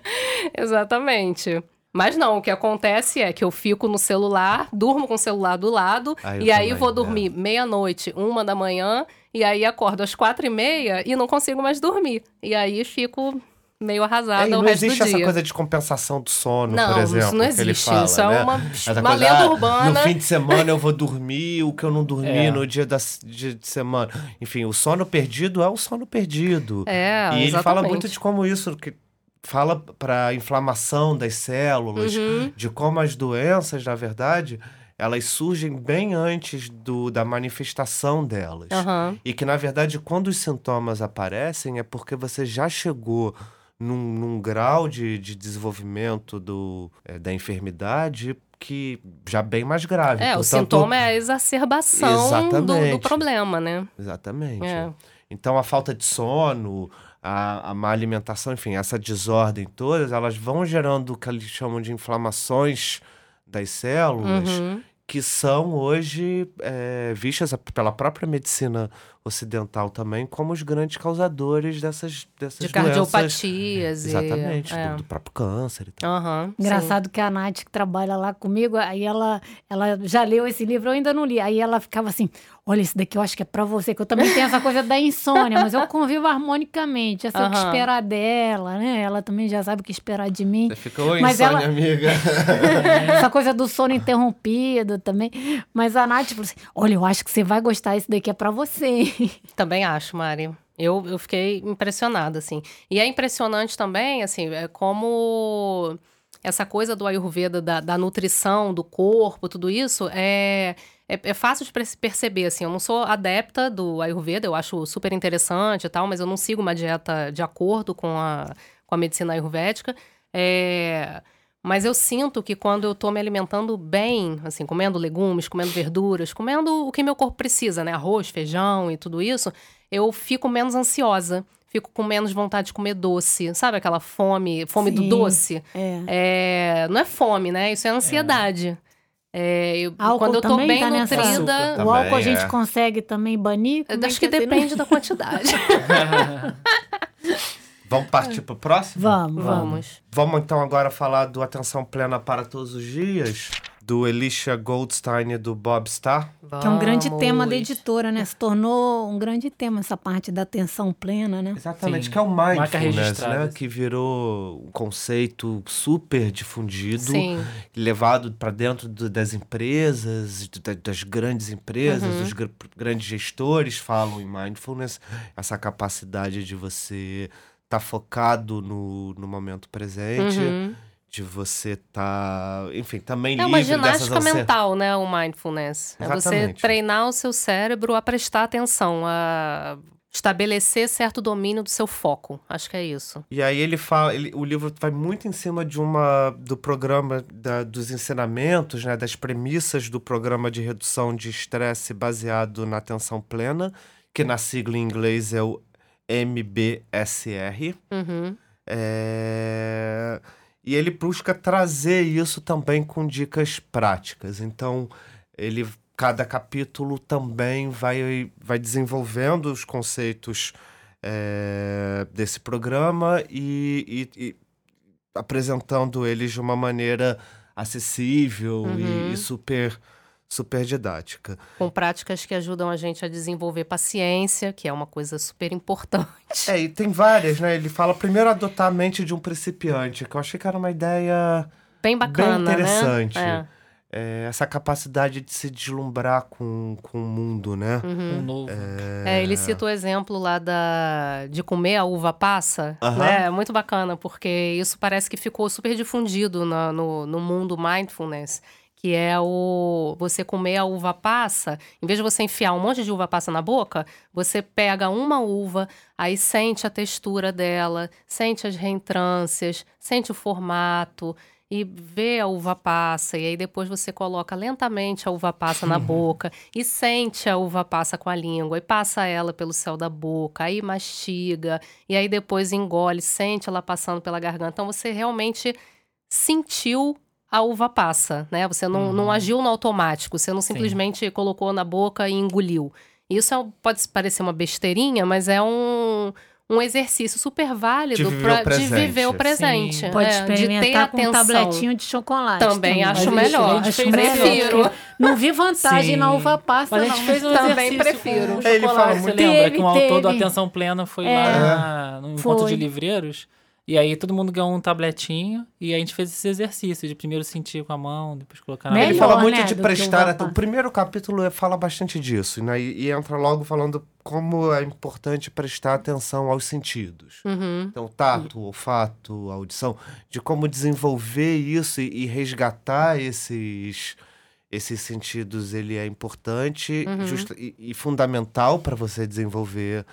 exatamente. Mas não, o que acontece é que eu fico no celular, durmo com o celular do lado, ah, e aí vou dormir é. meia-noite, uma da manhã, e aí acordo às quatro e meia e não consigo mais dormir. E aí fico meio arrasada é, o resto do dia. Não existe essa coisa de compensação do sono, não, por exemplo. Isso não existe. Fala, isso é né? uma, uma lenda ah, urbana. No fim de semana eu vou dormir o que eu não dormi é. no dia, da, dia de semana. Enfim, o sono perdido é o sono perdido. É, e exatamente. ele fala muito de como isso. Que, fala para inflamação das células, uhum. de como as doenças, na verdade, elas surgem bem antes do, da manifestação delas. Uhum. E que, na verdade, quando os sintomas aparecem, é porque você já chegou num, num grau de, de desenvolvimento do, é, da enfermidade que já bem mais grave. É, Portanto, o sintoma é a exacerbação do, do, problema, né? Exatamente. É. Então, a falta de sono, a, a má alimentação, enfim, essa desordem todas, elas vão gerando o que eles chamam de inflamações das células, uhum. que são hoje é, vistas pela própria medicina ocidental também como os grandes causadores dessas, dessas de cardiopatias. E, exatamente, é. do, do, próprio câncer e tal. Uhum, Engraçado sim. que a Nath, que trabalha lá comigo, aí ela, ela já leu esse livro, eu ainda não li. Aí ela ficava assim, olha, esse daqui eu acho que é pra você, que eu também tenho essa coisa da insônia, mas eu convivo harmonicamente, eu sei uhum. o que esperar dela, né? Ela também já sabe o que esperar de mim. Você ficou mas insônia, ela... amiga. essa coisa do sono interrompido também. Mas a Nath falou assim, olha, eu acho que você vai gostar, esse daqui é pra você. Também acho, Mari. Eu, eu fiquei impressionada, assim. E é impressionante também, assim, é como essa coisa do Ayurveda, da, da nutrição, do corpo, tudo isso, é, é, é, fácil de perceber, assim. Eu não sou adepta do Ayurveda, eu acho super interessante e tal, mas eu não sigo uma dieta de acordo com a, com a medicina ayurvédica. É... Mas eu sinto que quando eu tô me alimentando bem, assim, comendo legumes, comendo verduras, comendo o que meu corpo precisa, né? Arroz, feijão e tudo isso, eu fico menos ansiosa. Fico com menos vontade de comer doce. Sabe aquela fome, fome Sim, do doce? É. é. Não é fome, né? Isso é ansiedade. É, eu, quando eu tô bem tá nutrida. O álcool a gente é. consegue também banir? Como Acho é que, que depende da quantidade. Vamos partir pro próximo? Vamos, vamos. Vamos. Vamos então agora falar do Atenção Plena para Todos os Dias, do Elisha Goldstein e do Bob Starr. Que é um grande Vamos. tema da editora, né? Se tornou um grande tema essa parte da atenção plena, né? Exatamente, Sim. que é o mindfulness, né? Que virou um conceito super difundido, Sim. levado para dentro do- das empresas, do- da- das grandes empresas, Uhum. os gr- grandes gestores falam em mindfulness, essa capacidade de você estar focado no, no momento presente, Uhum. de você estar, enfim, também É uma livre ginástica mental, né? O mindfulness. É você Exatamente. treinar o seu cérebro a prestar atenção, a estabelecer certo domínio do seu foco. Acho que é isso. E aí ele fala, ele- o livro vai muito em cima de uma do programa da- dos ensinamentos, né, das premissas do programa de redução de estresse baseado na atenção plena, que na sigla em inglês é o MBSR. Uhum. É, E ele busca trazer isso também com dicas práticas. Então, ele cada capítulo também vai, vai desenvolvendo os conceitos é, desse programa e, e- e apresentando eles de uma maneira acessível e- Uhum. e, super super didática. Com práticas que ajudam a gente a desenvolver paciência, que é uma coisa super importante. É, e tem várias, né? Ele fala primeiro adotar a mente de um principiante, que eu achei que era uma ideia Bem bacana, bem interessante. né? É, essa capacidade de se deslumbrar com, com o mundo, né? É. Uhum. Um novo. É, ele cita o exemplo lá da, de comer a uva passa, Aham. né? É muito bacana, porque isso parece que ficou super difundido na- no, no mundo mindfulness, que é o você comer a uva passa, em vez de você enfiar um monte de uva passa na boca, você pega uma uva, aí sente a textura dela, sente as reentrâncias, sente o formato, e vê a uva passa, e aí depois você coloca lentamente a uva passa na boca e sente a uva passa com a língua e passa ela pelo céu da boca, aí mastiga, e aí depois engole, sente ela passando pela garganta. Então você realmente sentiu a uva passa, né? Você não, não agiu no automático, você não simplesmente colocou na boca e engoliu. Isso é pode parecer uma besteirinha, mas é um, um exercício super válido De viver o de presente. viver o Sim. presente. Pode é, de ter experimentar com um atenção. tabletinho de chocolate. Também acho Mas melhor. Acho prefiro. Não vi vantagem Sim. na uva passa, Mas a não. gente fez um Também exercício prefiro. com Ele fala chocolate, você muito- lembra? Teve, que um autor do teve. Atenção Plena foi É. lá no encontro Foi. de livreiros. E aí todo mundo ganhou um tabletinho e a gente fez esse exercício de primeiro sentir com a mão, depois colocar na Melhor, Ele fala muito né, de prestar. uva aten- O primeiro capítulo é- fala bastante disso, né? E, e entra logo falando como é importante prestar atenção aos sentidos. Uhum. Então, tato, olfato, audição, de como desenvolver isso e, e resgatar esses, esses sentidos, ele é importante Uhum. justa- e, e fundamental para você desenvolver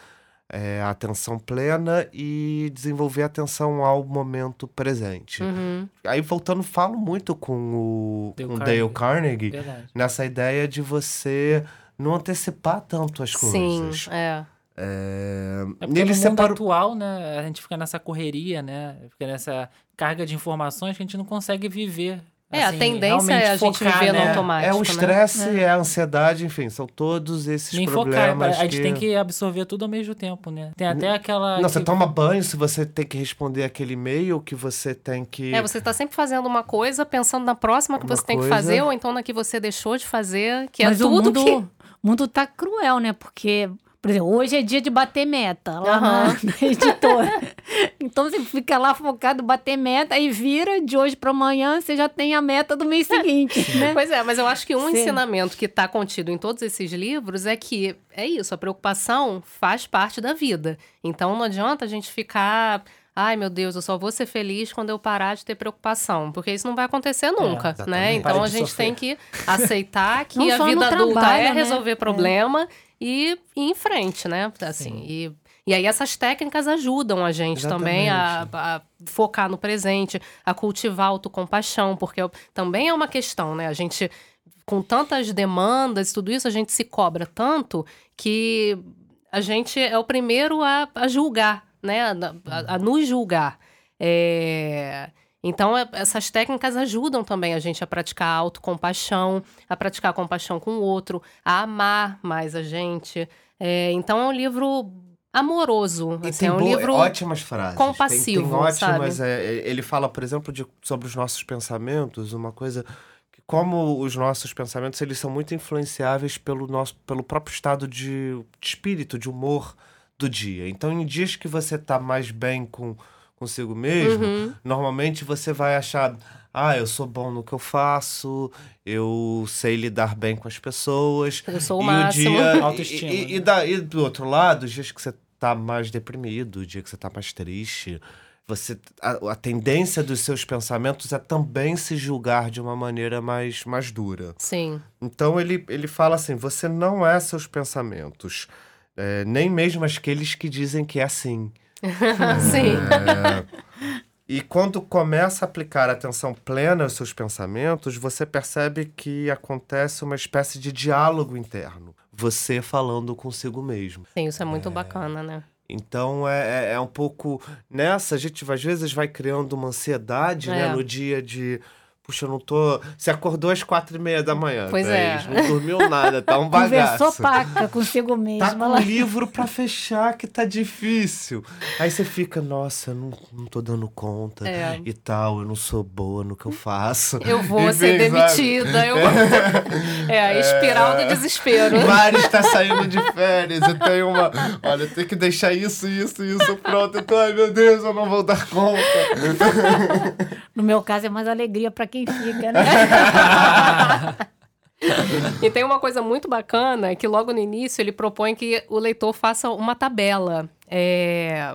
é, a atenção plena e desenvolver atenção ao momento presente. Uhum. Aí, voltando, falo muito com o, Dale com o Dale Carnegie Verdade. nessa ideia de você não antecipar tanto as Sim, coisas. é. É, É porque ele separou. atual, né, a gente fica nessa correria, né, fica nessa carga de informações que a gente não consegue viver. É, a assim, tendência é a gente focar, viver no né? automático. É o né? estresse, é. a ansiedade, enfim, são todos esses Nem focar, problemas. a gente tem que absorver tudo ao mesmo tempo, né? Tem até aquela. Não, que- você toma banho se você tem que responder aquele e-mail, que você tem que. É, você tá sempre fazendo uma coisa, pensando na próxima que Uma você tem que coisa. fazer, ou então na que você deixou de fazer, que Mas é o tudo mundo, que. o mundo tá cruel, né? Porque, por exemplo, hoje é dia de bater meta lá Aham. na, editora. então você fica lá focado, bater meta, aí vira de hoje para amanhã, você já tem a meta do mês seguinte, né? Pois é, mas eu acho que um Sim. ensinamento que está contido em todos esses livros é que é isso, a preocupação faz parte da vida. Então não adianta a gente ficar. Ai, meu Deus, eu só vou ser feliz quando eu parar de ter preocupação. Porque isso não vai acontecer nunca, né? exatamente. Então Para a gente sofrer. tem que aceitar que Não a vida adulta trabalho, é né? resolver É. problema e ir em frente, né? Assim, e, e aí essas técnicas ajudam a gente também a, a focar no presente, a cultivar a autocompaixão, porque eu- também é uma questão, né? A gente, com tantas demandas e tudo isso, a gente se cobra tanto que a gente é o primeiro a, a julgar, né? A, a- a nos julgar. É, Então, é- essas técnicas ajudam também a gente a praticar a autocompaixão, a praticar a compaixão com o outro, a amar mais a gente. É, então, é um livro amoroso. E assim, tem é um boa- livro ótimas frases. compassivo, tem, tem ótimas. é, é, ele fala, por exemplo, de- sobre os nossos pensamentos, uma coisa que como os nossos pensamentos eles são muito influenciáveis pelo nosso pelo próprio estado de, de espírito, de humor do dia. Então, em dias que você tá mais bem com consigo mesmo, Uhum. normalmente você vai achar ah, eu sou bom no que eu faço, eu sei lidar bem com as pessoas. Eu sou o e máximo. O dia, Autoestima, E, e, né? e da- e do outro lado, os dias que você tá mais deprimido, o dia que você tá mais triste, você a, a tendência dos seus pensamentos é também se julgar de uma maneira mais, mais dura. Sim. Então ele, ele fala assim: você não é seus pensamentos, é, nem mesmo aqueles que dizem que é assim. Sim. E quando começa a aplicar atenção plena aos seus pensamentos, você percebe que acontece uma espécie de diálogo interno. Você falando consigo mesmo. Sim, isso é muito bacana, né? Então é, é, é um pouco. Nessa, a gente às vezes vai criando uma ansiedade, né? É. No dia de. Puxa, eu não tô. Você acordou às quatro e meia da manhã. Pois é. Thaís, Não dormiu nada, tá um bagaço. Conversou paca consigo mesma. Tá com lá. livro pra fechar que tá difícil. Aí você fica, nossa, eu não, não tô dando conta É. e tal, eu não sou boa no que eu faço. Eu vou E ser sabe? demitida. Eu... É a espiral do desespero. Mari está saindo de férias, eu tenho uma. Olha, eu tenho que deixar isso, isso, isso pronto. Tô, ai meu Deus, eu não vou dar conta. No meu caso, é mais alegria pra quem fica, né? E tem uma coisa muito bacana que logo no início ele propõe que o leitor faça uma tabela. É,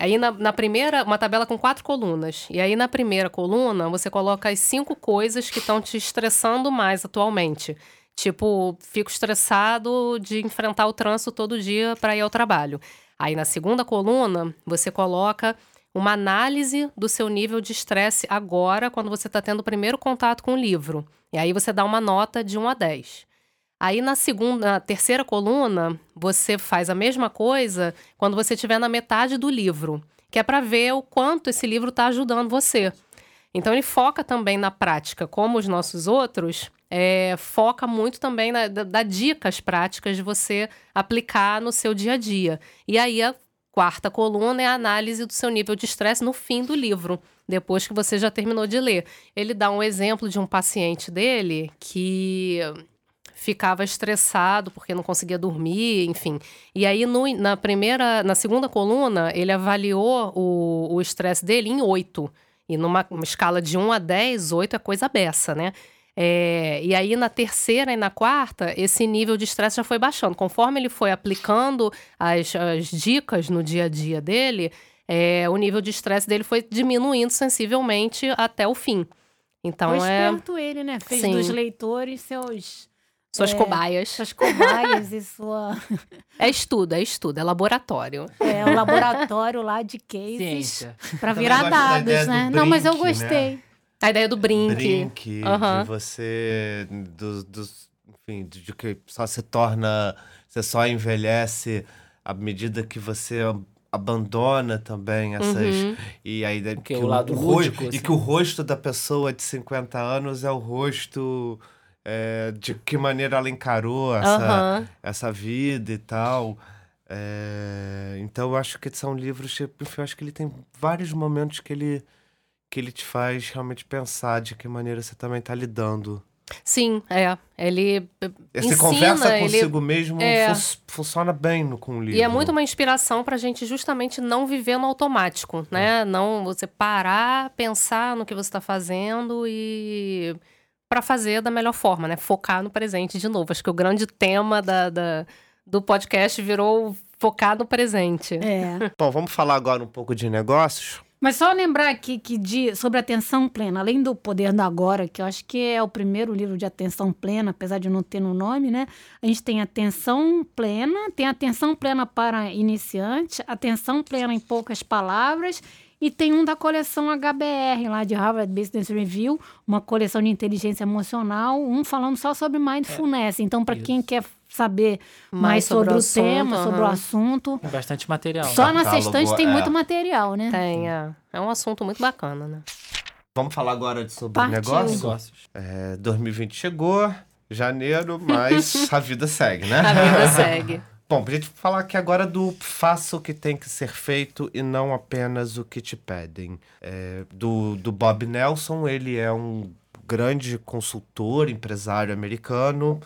Aí na, na primeira, uma tabela com quatro colunas. E aí na primeira coluna você coloca as cinco coisas que estão te estressando mais atualmente. Tipo, fico estressado de enfrentar o trânsito todo dia para ir ao trabalho. Aí na segunda coluna você coloca uma análise do seu nível de estresse agora, quando você está tendo o primeiro contato com o livro. E aí você dá uma nota de 1 a 10. Aí na segunda, na terceira coluna, você faz a mesma coisa quando você estiver na metade do livro, que é para ver o quanto esse livro está ajudando você. Então ele foca também na prática, como os nossos outros, é, foca muito também na da, dá dicas práticas de você aplicar no seu dia a dia. E aí a quarta coluna é a análise do seu nível de estresse no fim do livro, depois que você já terminou de ler. Ele dá um exemplo de um paciente dele que ficava estressado porque não conseguia dormir, enfim. E aí, no- na primeira, na segunda coluna, ele avaliou o estresse dele em 8. E numa uma escala de 1 a 10, 8 é coisa beça, né? É, e aí, na terceira e na quarta, esse nível de estresse já foi baixando. Conforme ele foi aplicando as, as dicas no dia a dia dele, é, o nível de estresse dele foi diminuindo sensivelmente até o fim. Então, Foi é esperto ele, né? Fez Sim. dos leitores seus, suas É, cobaias. suas cobaias e sua... É estudo, é estudo, é laboratório. É, um laboratório lá de cases Também virar da dados, do né? Não, mas eu brinque, né? A ideia do brinque. Brinque, Aham. de você. Do, dos- enfim, de, que só se torna. Você só envelhece à medida que você ab- abandona também essas. Uhum. E aí da- Porque que o lado ro- lúdico, E assim. que o rosto da pessoa de 50 anos é o rosto. é, de que maneira ela encarou essa, Aham. essa vida e tal. É, então eu acho que são livros, enfim, eu acho que ele tem vários momentos que ele, que ele te faz realmente pensar de que maneira você também está lidando. Sim, é. Ele eh, Você ensina, conversa ele... consigo mesmo, é. fun- funciona bem no, com o livro. E é muito uma inspiração pra gente justamente não viver no automático, né? Não você parar, pensar no que você está fazendo e para fazer da melhor forma, né? Focar no presente de novo. Acho que o grande tema da, da- do podcast virou focar no presente. É. Bom, vamos falar agora um pouco de negócios. Mas só lembrar aqui que de, sobre atenção plena, além do Poder do Agora, que eu acho que é o primeiro livro de atenção plena, apesar de não ter no nome, né? A gente tem atenção plena, tem atenção plena para iniciante, atenção plena em poucas palavras, e tem um da coleção HBR, lá de Harvard Business Review, uma coleção de inteligência emocional, um falando só sobre mindfulness. então, para quem quer saber mais, Mais sobre, sobre o o tema, assunto, sobre o assunto, Tem bastante material. só na Catálogo, sextante tem é. muito material, né? Tem, é. É um assunto muito bacana, né? Vamos falar agora de- sobre Partiu. negócio? Negócios. É, 2020 chegou, janeiro, mas a vida segue, né? A vida segue. Bom, pra gente falar aqui agora do faça o que tem que ser feito e não apenas o que te pedem. É, do, do Bob Nelson, ele é um grande consultor, empresário americano.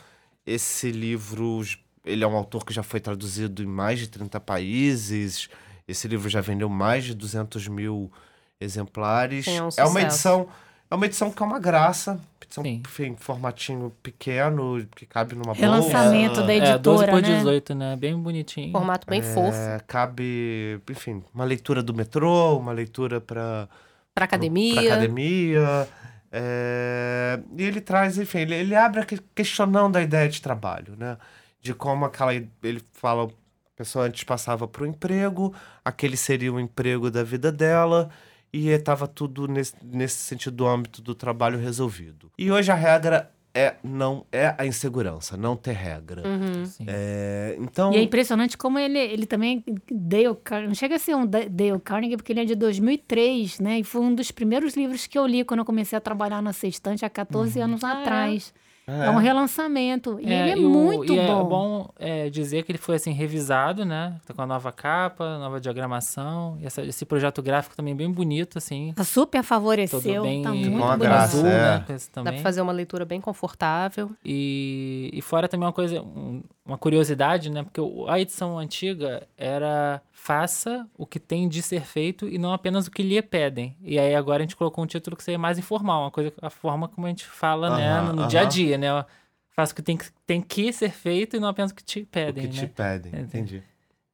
Esse livro, ele é um autor que já foi traduzido em mais de 30 países. Esse livro já vendeu mais de 200 mil exemplares. É, um é uma edição, é uma edição que é uma graça. Edição, enfim, formatinho pequeno, que cabe numa boa. Relançamento da editora, é, 12 por 18, né? Bem bonitinho. Formato bem É, fofo. Cabe, enfim, uma leitura do metrô, uma leitura para Pra academia. Pra academia. É, E ele traz, enfim, ele, ele abre aqui questionando a ideia de trabalho, né? De como aquela. Ele fala, a pessoa antes passava para o emprego, aquele seria o emprego da vida dela, e estava tudo nesse, nesse sentido do âmbito do trabalho resolvido. E hoje a regra é não é a insegurança, não ter regra. Uhum. Sim. É, então. E é impressionante como ele, ele também, Dale Carnegie, não chega a ser um Da- Dale Carnegie, porque ele é de 2003, né? E foi um dos primeiros livros que eu li quando eu comecei a trabalhar na Sextante há 14 anos Ah, é? atrás. É. É um relançamento. E ele é e o- muito e é bom. bom é, dizer que ele foi assim revisado, né? Tá com a nova capa, nova diagramação. E essa- esse projeto gráfico também bem bonito, assim. Tá super Todo favoreceu, bem tá Com muito bonito. graça, azul, é. né? com esse Dá pra fazer uma leitura bem confortável. E, e fora também uma coisa, um- uma curiosidade, né? Porque o- a edição antiga era faça o que tem de ser feito e não apenas o que lhe pedem. E aí agora a gente colocou um título que seria mais informal, uma coisa, a forma como a gente fala, né? No, dia a dia, né? Faça o que tem, que tem que ser feito e não apenas o que te O pedem, que né? te pedem, É, entendi.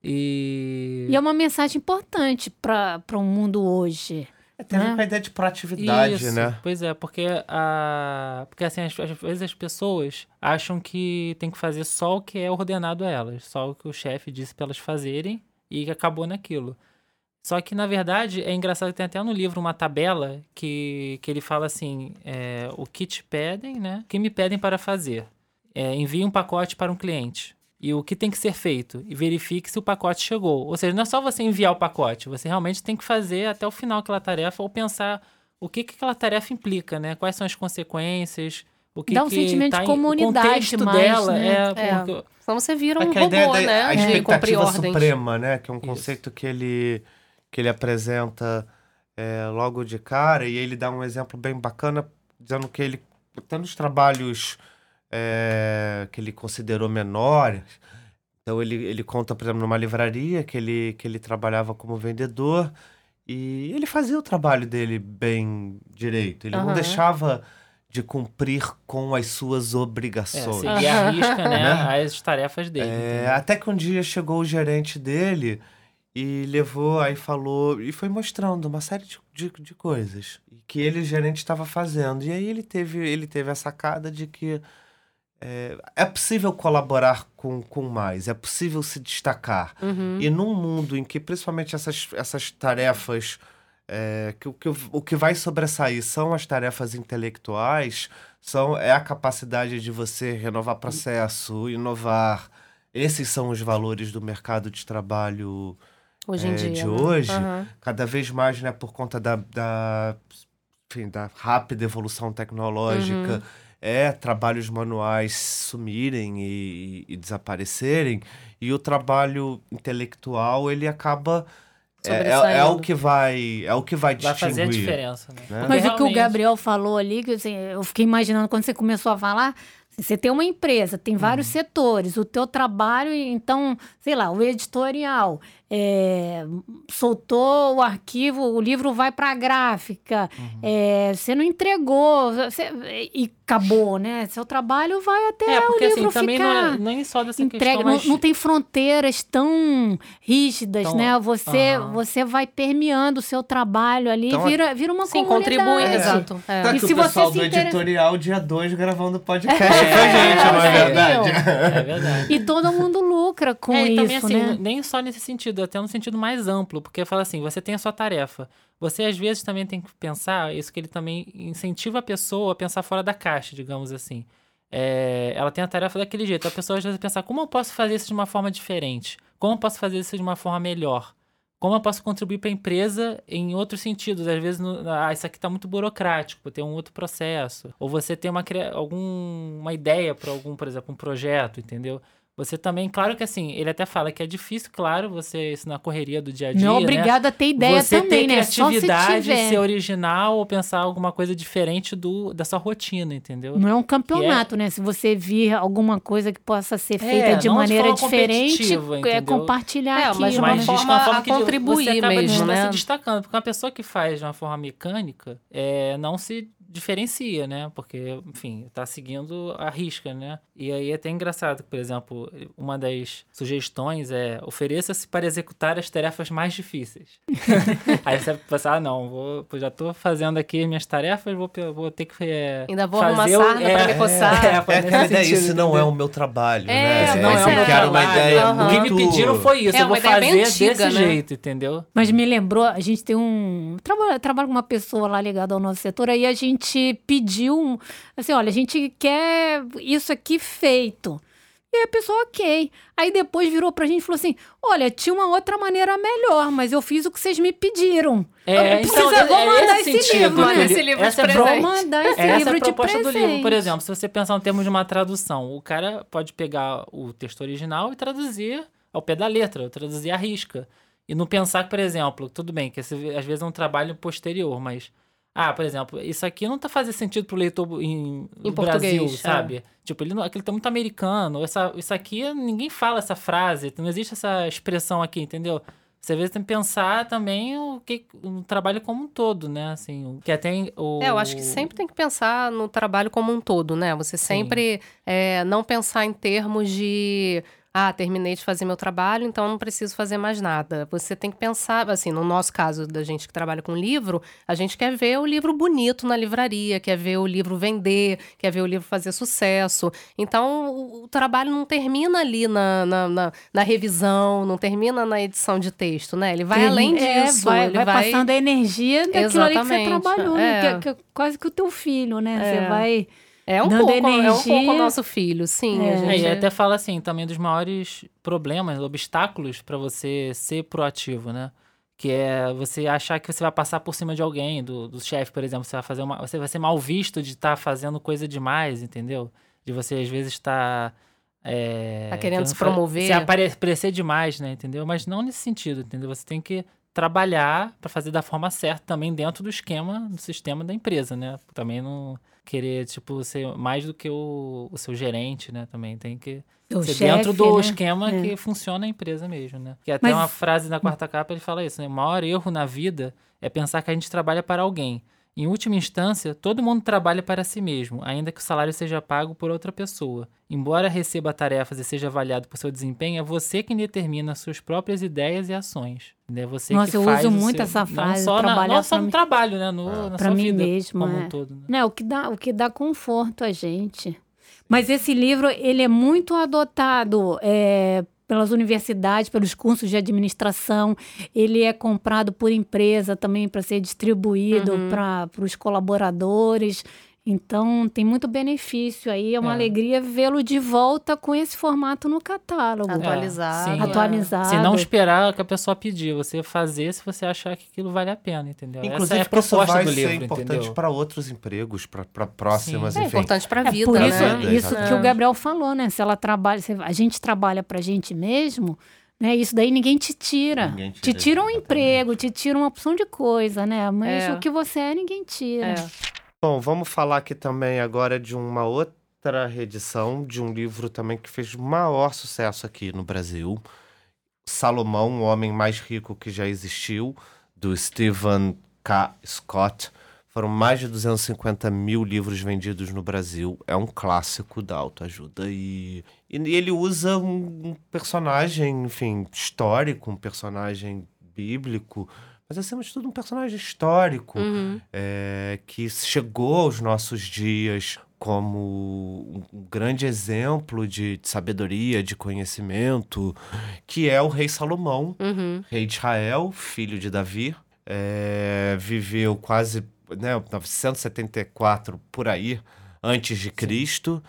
E... E é uma mensagem importante para o mundo hoje. É, tem né? a ideia de proatividade, Isso, né? Pois é, porque, a, porque assim, às, às vezes as pessoas acham que tem que fazer só o que é ordenado a elas, só o que o chefe disse para elas fazerem e acabou naquilo. Só que, na verdade, é engraçado que tem até no livro uma tabela que, que ele fala assim: é, o que te pedem, né? O que me pedem para fazer? É, envie um pacote para um cliente. E o que tem que ser feito? E verifique se o pacote chegou. Ou seja, não é só você enviar o pacote, você realmente tem que fazer até o final aquela tarefa ou pensar o que, que aquela tarefa implica, né? Quais são as consequências? O que Dá um que sentimento tá de comunidade o contexto mais, dela né? é, É. porque- Senão você vira É um que a ideia robô, da né? a expectativa suprema, né? Que é um conceito que ele, que ele apresenta é, logo de cara, e ele dá um exemplo bem bacana, dizendo que ele, tanto os trabalhos é, que ele considerou menores, então ele, ele conta, por exemplo, numa livraria que ele, que ele trabalhava como vendedor, e ele fazia o trabalho dele bem direito, ele não Aham. deixava de cumprir com as suas é, obrigações. seguir a risca, né? Né? As tarefas dele. É, até que um dia chegou o gerente dele e levou, aí falou, e foi mostrando uma série de, de, de coisas que ele, o gerente, estava fazendo. E aí ele teve, ele teve a sacada de que é, é possível colaborar com, com mais, é possível se destacar. Uhum. E num mundo em que principalmente essas, essas tarefas, é, que, o que, o que vai sobressair são as tarefas intelectuais, são, é a capacidade de você renovar processo, inovar. Esses são os valores do mercado de trabalho Hoje é, dia. de né? hoje. Aham. Cada vez mais, né, por conta da, da, enfim, da rápida evolução tecnológica, Uhum. É trabalhos manuais sumirem e, e desaparecerem, e o trabalho intelectual ele acaba é, é, é o que vai é o que vai Vai distinguir. fazer a diferença, né? né? Mas o que o realmente- Gabriel falou ali, que assim, eu fiquei imaginando quando você começou a falar, assim, você tem uma empresa, tem vários Uhum. setores, o teu trabalho, então, sei lá, o editorial, é, soltou o arquivo, o livro vai para a gráfica, Uhum. é, você não entregou, você- e acabou, né? Seu trabalho vai até É, porque o assim, livro também ficar... não é nem só dessa entrega, questão, não, mas... não tem fronteiras tão rígidas, Tão- né? Você, Aham. você vai permeando o seu trabalho ali, Então, vira, vira uma Sim, comunidade. contribui, É. exato. É. Tá E se o você pessoal se do interessa- editorial dia 2 gravando podcast É, com a gente, não é é, verdade? É verdade. E todo mundo lucra com é, e isso, também assim, né? nem só nesse sentido, até no sentido mais amplo, porque fala assim, você tem a sua tarefa. Você às vezes também tem que pensar, isso que ele também incentiva a pessoa a pensar fora da caixa, digamos assim. É, ela tem a tarefa daquele jeito. A pessoa às vezes pensa, como eu posso fazer isso de uma forma diferente? Como eu posso fazer isso de uma forma melhor? Como eu posso contribuir para a empresa em outros sentidos? Às vezes, no, ah, isso aqui está muito burocrático, tem um outro processo. Ou você tem uma, algum, uma ideia para algum, por exemplo, um projeto, entendeu? Você também, claro que assim, ele até fala que é difícil, claro, você isso na correria do dia a dia. Não é né? obrigado a ter ideia você também, ter né? Só se criatividade, tiver. ser original ou pensar alguma coisa diferente do, da sua rotina, entendeu? Não é um campeonato, né? Se você vir alguma coisa que possa ser feita É, de de maneira forma diferente, é compartilhar É, aquilo. mas de uma né? Mas forma diz que é uma forma a que de- contribuir você acaba mesmo, de- né? se destacando. Porque uma pessoa que faz de uma forma mecânica é, não se diferencia, né? Porque, enfim, tá seguindo a risca, né? E aí é até engraçado, por exemplo, uma das sugestões é ofereça-se para executar as tarefas mais difíceis. aí você vai pensar, ah, não, vou, já tô fazendo aqui minhas tarefas, vou, vou ter que é, Ainda vou arrumar sarna pra me coçar. É, É sentido, isso não é o meu trabalho, É, né? não é Esse o meu uma trabalho. ideia Aham. O que me pediram foi isso, É eu vou fazer antiga, desse né? jeito, entendeu? Mas me lembrou, a gente tem um. Trabalha, trabalha com uma pessoa lá ligada ao nosso setor, aí a gente pediu um. Assim, olha, a gente quer isso aqui feito. E aí a pessoa, ok. Aí depois virou pra gente e falou assim: olha, tinha uma outra maneira melhor, mas eu fiz o que vocês me pediram. É, Eu preciso- então, vou é mandar esse esse sentido livro, né? Esse livro de essa é presente. Vou mandar esse Essa é livro a de proposta do livro. Por exemplo, se você pensar em termos de uma tradução, o cara pode pegar o texto original e traduzir ao pé da letra, ou traduzir à risca. E não pensar por exemplo, tudo bem, que esse, às vezes é um trabalho posterior, mas. Ah, por exemplo, isso aqui não tá fazendo sentido pro leitor em, Em no Brasil, português, é. sabe? Tipo, ele não, aquele tá muito americano. Essa, isso aqui, ninguém fala essa frase, não existe essa expressão aqui, entendeu? Você às vezes tem que pensar também o que o trabalho como um todo, né? Assim, o que até o É, eu acho que sempre tem que pensar no trabalho como um todo, né? Você sempre é, não pensar em termos de. Ah, terminei de fazer meu trabalho, então não preciso fazer mais nada. Você tem que pensar, assim, no nosso caso da gente que trabalha com livro, a gente quer ver o livro bonito na livraria, quer ver o livro vender, quer ver o livro fazer sucesso. Então, o, trabalho não termina ali na, na, na- na revisão, não termina na edição de texto, né? Ele vai além É, disso. vai, ele vai passando a energia daquilo ali que você Exatamente, trabalhou, né? é. Que, é- que é quase que o teu filho, né? Você É. vai. É um, Dando pouco, é um energia. pouco o nosso filho, sim. É. É, e até fala assim, também dos maiores problemas, obstáculos para você ser proativo, né? Que é você achar que você vai passar por cima de alguém, do, do chefe, por exemplo, você vai fazer uma, você vai ser mal visto de estar fazendo coisa demais, entendeu? De você às vezes estar é, Tá querendo se promover. se aparecer demais, né, entendeu? Mas não nesse sentido, entendeu? Você tem que trabalhar para fazer da forma certa também dentro do esquema, do sistema da empresa, né? Também não querer, tipo, ser mais do que o, o seu gerente, né? Também tem que O ser chefe, dentro do né? esquema É. que funciona a empresa mesmo, né? Que até Mas- uma frase na quarta capa ele fala isso, né? O maior erro na vida é pensar que a gente trabalha para alguém. Em última instância, todo mundo trabalha para si mesmo, ainda que o salário seja pago por outra pessoa. Embora receba tarefas e seja avaliado por seu desempenho, é você quem determina suas próprias ideias e ações. É você Nossa, que eu faz uso muito seu- essa frase, Não só, na, não só no mim. trabalho, né? No, na Pra sua mim vida mesmo, como é. um todo. Né? Né, o, que dá, o que dá conforto a gente. Mas esse livro, ele é muito adotado é, pelas universidades, pelos cursos de administração. Ele é comprado por empresa também para ser distribuído Uhum. para os colaboradores. Então, tem muito benefício aí. É uma É. alegria vê-lo de volta com esse formato no catálogo. Atualizado. sim. é. Atualizado. Se não esperar que a pessoa pedir, você fazer se você achar que aquilo vale a pena, entendeu? Inclusive, Essa é a proposta vai do ser livro, importante entendeu? para outros empregos, para próximas, É enfim. importante pra É vida, por né? isso, Vida, isso que o. Gabriel falou, né? Se ela trabalha, se a gente trabalha pra gente mesmo, né? Isso daí ninguém te tira. Ninguém tira, te tira um exatamente. emprego, te tira uma opção de coisa, né? Mas É. o que você é, ninguém tira. É. Bom, vamos falar aqui também agora de uma outra reedição de um livro também que fez maior sucesso aqui no Brasil. Salomão, o homem mais rico que já existiu, do Stephen K. Scott. Foram mais de 250 mil livros vendidos no Brasil. É um clássico da autoajuda. E, e ele usa um, personagem, enfim, histórico, um personagem bíblico, mas acima de tudo um personagem histórico Uhum. é, que chegou aos nossos dias como um grande exemplo de, de sabedoria, de conhecimento, que é o rei Salomão, Uhum. rei de Israel, filho de Davi, é, viveu quase né, 974 por aí antes de Cristo.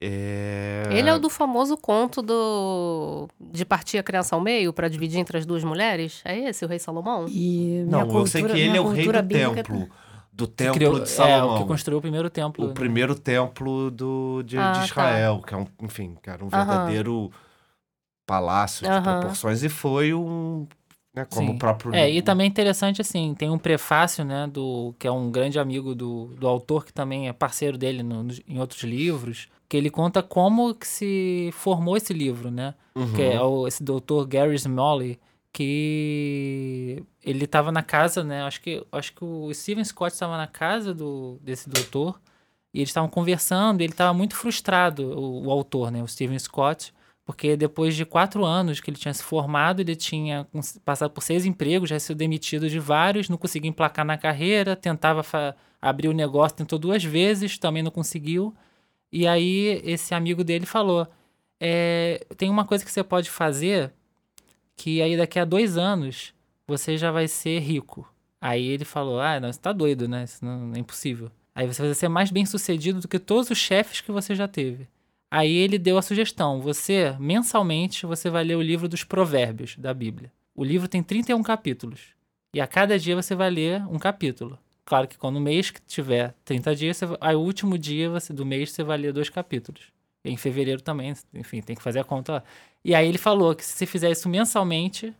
É, Ele é o do famoso conto do de partir a criança ao meio pra dividir entre as duas mulheres? É esse o rei Salomão? E Não, minha eu sei que cultura- ele é o rei cultura do bíblica- templo, do Que templo criou- de É, Salomão. o que construiu o primeiro templo. o né? primeiro templo do, de, Ah, de tá. Israel, que é um, enfim, que era um Aham. verdadeiro palácio de Aham. proporções e foi um. Né, como Sim. o próprio. É, e também é interessante, assim, tem um prefácio, né, do, que é um grande amigo do, do autor, que também é parceiro dele no- nos- em outros livros, que ele conta como que se formou esse livro, né? Uhum. Que é o, esse doutor Gary Smalley, que ele estava na casa, né? Acho que, acho que o Steven Scott estava na casa do, desse doutor, e eles estavam conversando, e ele estava muito frustrado, o, o autor, né? O Steven Scott, porque depois de quatro anos que ele tinha se formado, ele tinha passado por seis empregos, já sido demitido de vários, não conseguia emplacar na carreira, tentava abrir o negócio, tentou duas vezes, também não conseguiu. E aí esse amigo dele falou: é, tem uma coisa que você pode fazer que aí daqui a dois anos você já vai ser rico. Aí ele falou: Ah, não, você tá doido, né? Isso não é impossível. Aí você vai ser mais bem sucedido do que todos os chefes que você já teve. Aí ele deu a sugestão: você, mensalmente, você vai ler o livro dos Provérbios da Bíblia. O livro tem 31 capítulos. E a cada dia você vai ler um capítulo. Claro que quando o mês que tiver 30 dias, você, aí o último dia você- do mês você vai ler dois capítulos. Em fevereiro também, enfim, tem que fazer a conta. E aí ele falou que se você fizer isso mensalmente,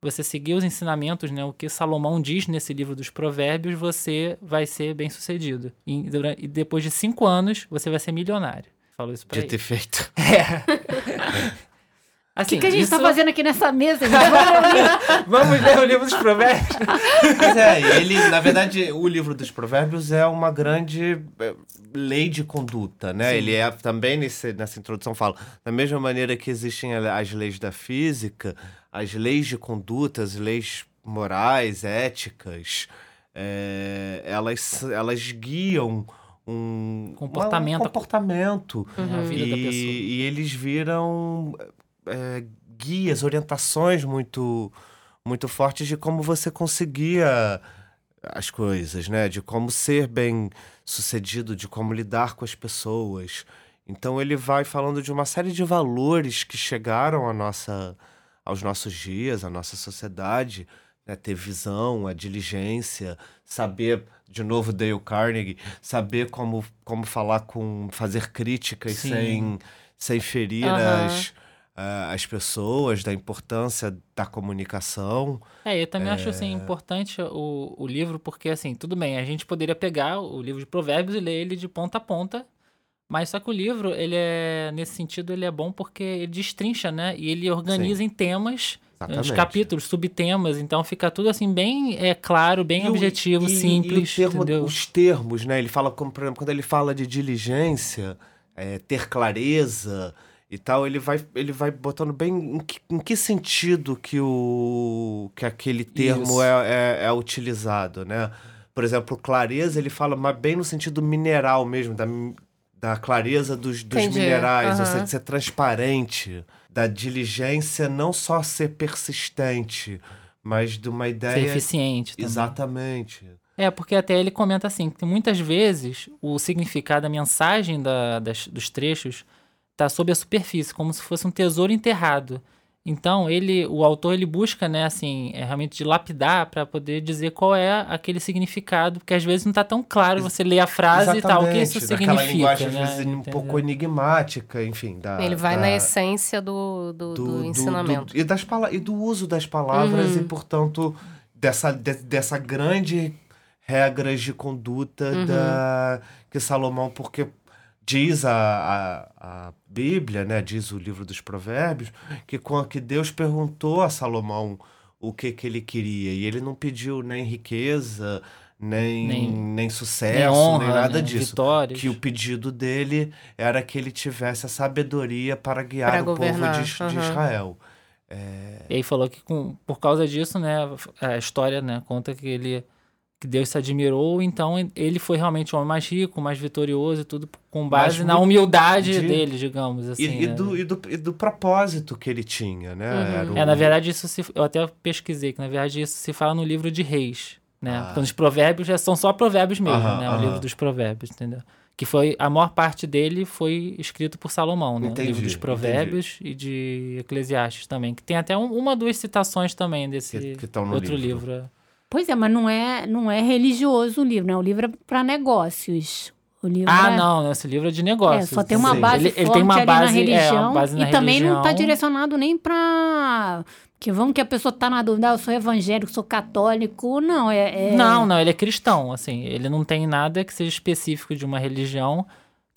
você seguir os ensinamentos, né, o que Salomão diz nesse livro dos Provérbios, você vai ser bem sucedido. E, dura- e depois de cinco anos, você vai ser milionário. Falou isso pra De ele. ter feito. O Assim, que, que a gente isso- tá fazendo aqui nessa mesa? gente? Vamos ler. O livro dos Provérbios? Mas é, ele, na verdade, o livro dos provérbios é uma grande é, lei de conduta, né? Ele é também nesse, nessa introdução fala, da mesma maneira que existem as leis da física, as leis de conduta, as leis morais, éticas, é, elas, elas guiam um Comportamento. um comportamento A vida da e, pessoa. e eles viram é, guias, orientações muito, muito fortes de como você conseguia as coisas, né? De como ser bem sucedido, de como lidar com as pessoas. Então ele vai falando de uma série de valores que chegaram à nossa, aos nossos dias, à nossa sociedade, né? Ter visão, a diligência, saber, de novo Dale Carnegie, saber como, como falar com, fazer críticas Sim. sem, sem ferir Aham. as, ah, as pessoas, da importância da comunicação. É, eu também acho assim, importante o, o livro, porque assim, tudo bem, a gente poderia pegar o livro de provérbios e ler ele de ponta a ponta, mas só que o livro, ele é, nesse sentido, ele é bom porque ele destrincha, né? E ele organiza em temas, os Exatamente. capítulos, subtemas, então fica tudo assim bem é, claro, bem E o- objetivo, e- e o simples, termo- entendeu? Os termos, né? Ele fala, como, por exemplo, quando ele fala de diligência, é, ter clareza e tal, ele vai, ele vai botando bem em que, em que sentido que, o, que aquele termo é, é, é utilizado, né? Por exemplo, clareza, ele fala mas bem no sentido mineral mesmo, da, da clareza dos, dos Entendi. minerais, ou Aham. seja, de ser transparente, da diligência não só ser persistente, mas de uma Ser ideia eficiente. também. Exatamente. É, porque até ele comenta assim, que muitas vezes o significado, a mensagem da- das- dos trechos está sob a superfície, como se fosse um tesouro enterrado. Então, ele, o autor ele busca, né, assim, é, realmente dilapidar para poder dizer qual é aquele significado, porque às vezes não está tão claro você lê a frase e tal, o que isso significa, linguagem, né? às vezes, um pouco enigmática, enfim. Da, Ele vai da- na essência do, do, do ensinamento. e, das e do uso das palavras Uhum. e, portanto, dessa, de- dessa grande regras de conduta Uhum. da, que Salomão, porque diz a, a, a Bíblia, né, diz o livro dos provérbios, que, que Deus perguntou a Salomão o que, que ele queria, e ele não pediu nem riqueza, nem, nem, Nem- sucesso, nem honra, nem nada né, disso vitórias. que o pedido dele era que ele tivesse a sabedoria para guiar Pra o povo governar, de, de aham. Israel. E aí falou que com, por causa disso, né, a história, né, conta que ele que Deus se admirou, então ele foi realmente o homem mais rico, mais vitorioso e tudo com base Mas na humildade de- dele, digamos assim. E, e né? do, e, do, e do propósito que ele tinha, né? Uhum. O- É, na verdade, isso se, eu até pesquisei, que na verdade isso se fala no livro de reis, né? Ah. Quando os provérbios já são só provérbios mesmo, Aham, né? O aham. livro dos provérbios, entendeu? Que foi, a maior parte dele foi escrito por Salomão, né? Entendi, o livro dos provérbios e de Eclesiastes também, que tem até um- uma, duas citações também desse Que- que outro livro. livro. Pois é, mas não é, não é religioso o livro, né? O livro é para negócios. O livro Ah, é- não, esse livro é de É, negócios. só tem uma base ele, forte ele tem uma ali base, na religião. é, uma base na e também não está religião. direcionado nem para que vamos que a pessoa tá na dúvida, ah, eu sou evangélico, sou católico. Não, é. é- Não, não, ele é cristão, assim. Ele não tem nada que seja específico de uma religião.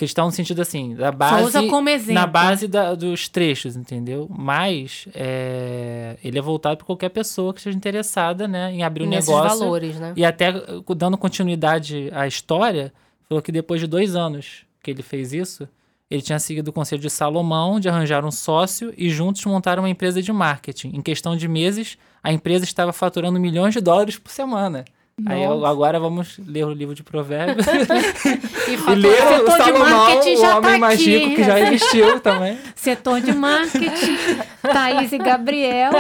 Cristão no sentido assim, da base. usa como exemplo. Na base da- dos trechos, entendeu? Mas é, ele é voltado para qualquer pessoa que esteja interessada, né, em abrir um Nesses negócio. valores, né? E até uh, dando continuidade à história, falou que depois de dois anos que ele fez isso, ele tinha seguido o conselho de Salomão de arranjar um sócio e juntos montaram uma empresa de marketing. Em questão de meses, a empresa estava faturando milhões de dólares por semana. Aí eu- agora vamos ler o livro de provérbios E e ler o Salomão, o já homem tá mais aqui. rico que já existiu também. Setor de marketing, Thaís e Gabriel.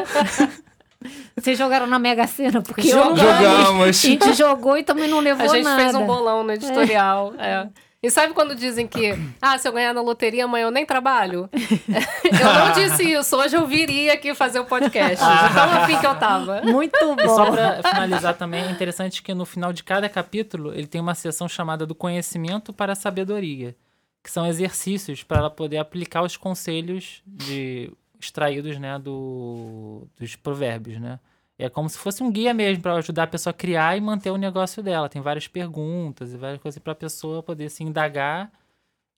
Vocês jogaram na Mega Sena? Porque eu não Jogamos. A gente jogou e também não levou A gente nada. fez um bolão no editorial. é. E sabe quando dizem que, ah, se eu ganhar na loteria amanhã eu nem trabalho? eu não disse isso. Hoje eu viria aqui fazer o podcast. De tão afim que eu tava. Muito E só bom. para finalizar também, é interessante que no final de cada capítulo ele tem uma seção chamada do conhecimento para a sabedoria, que são exercícios para ela poder aplicar os conselhos de extraídos, né, do, dos provérbios, né? É como se fosse um guia mesmo para ajudar a pessoa a criar e manter o negócio dela. Tem várias perguntas e várias coisas para a pessoa poder se indagar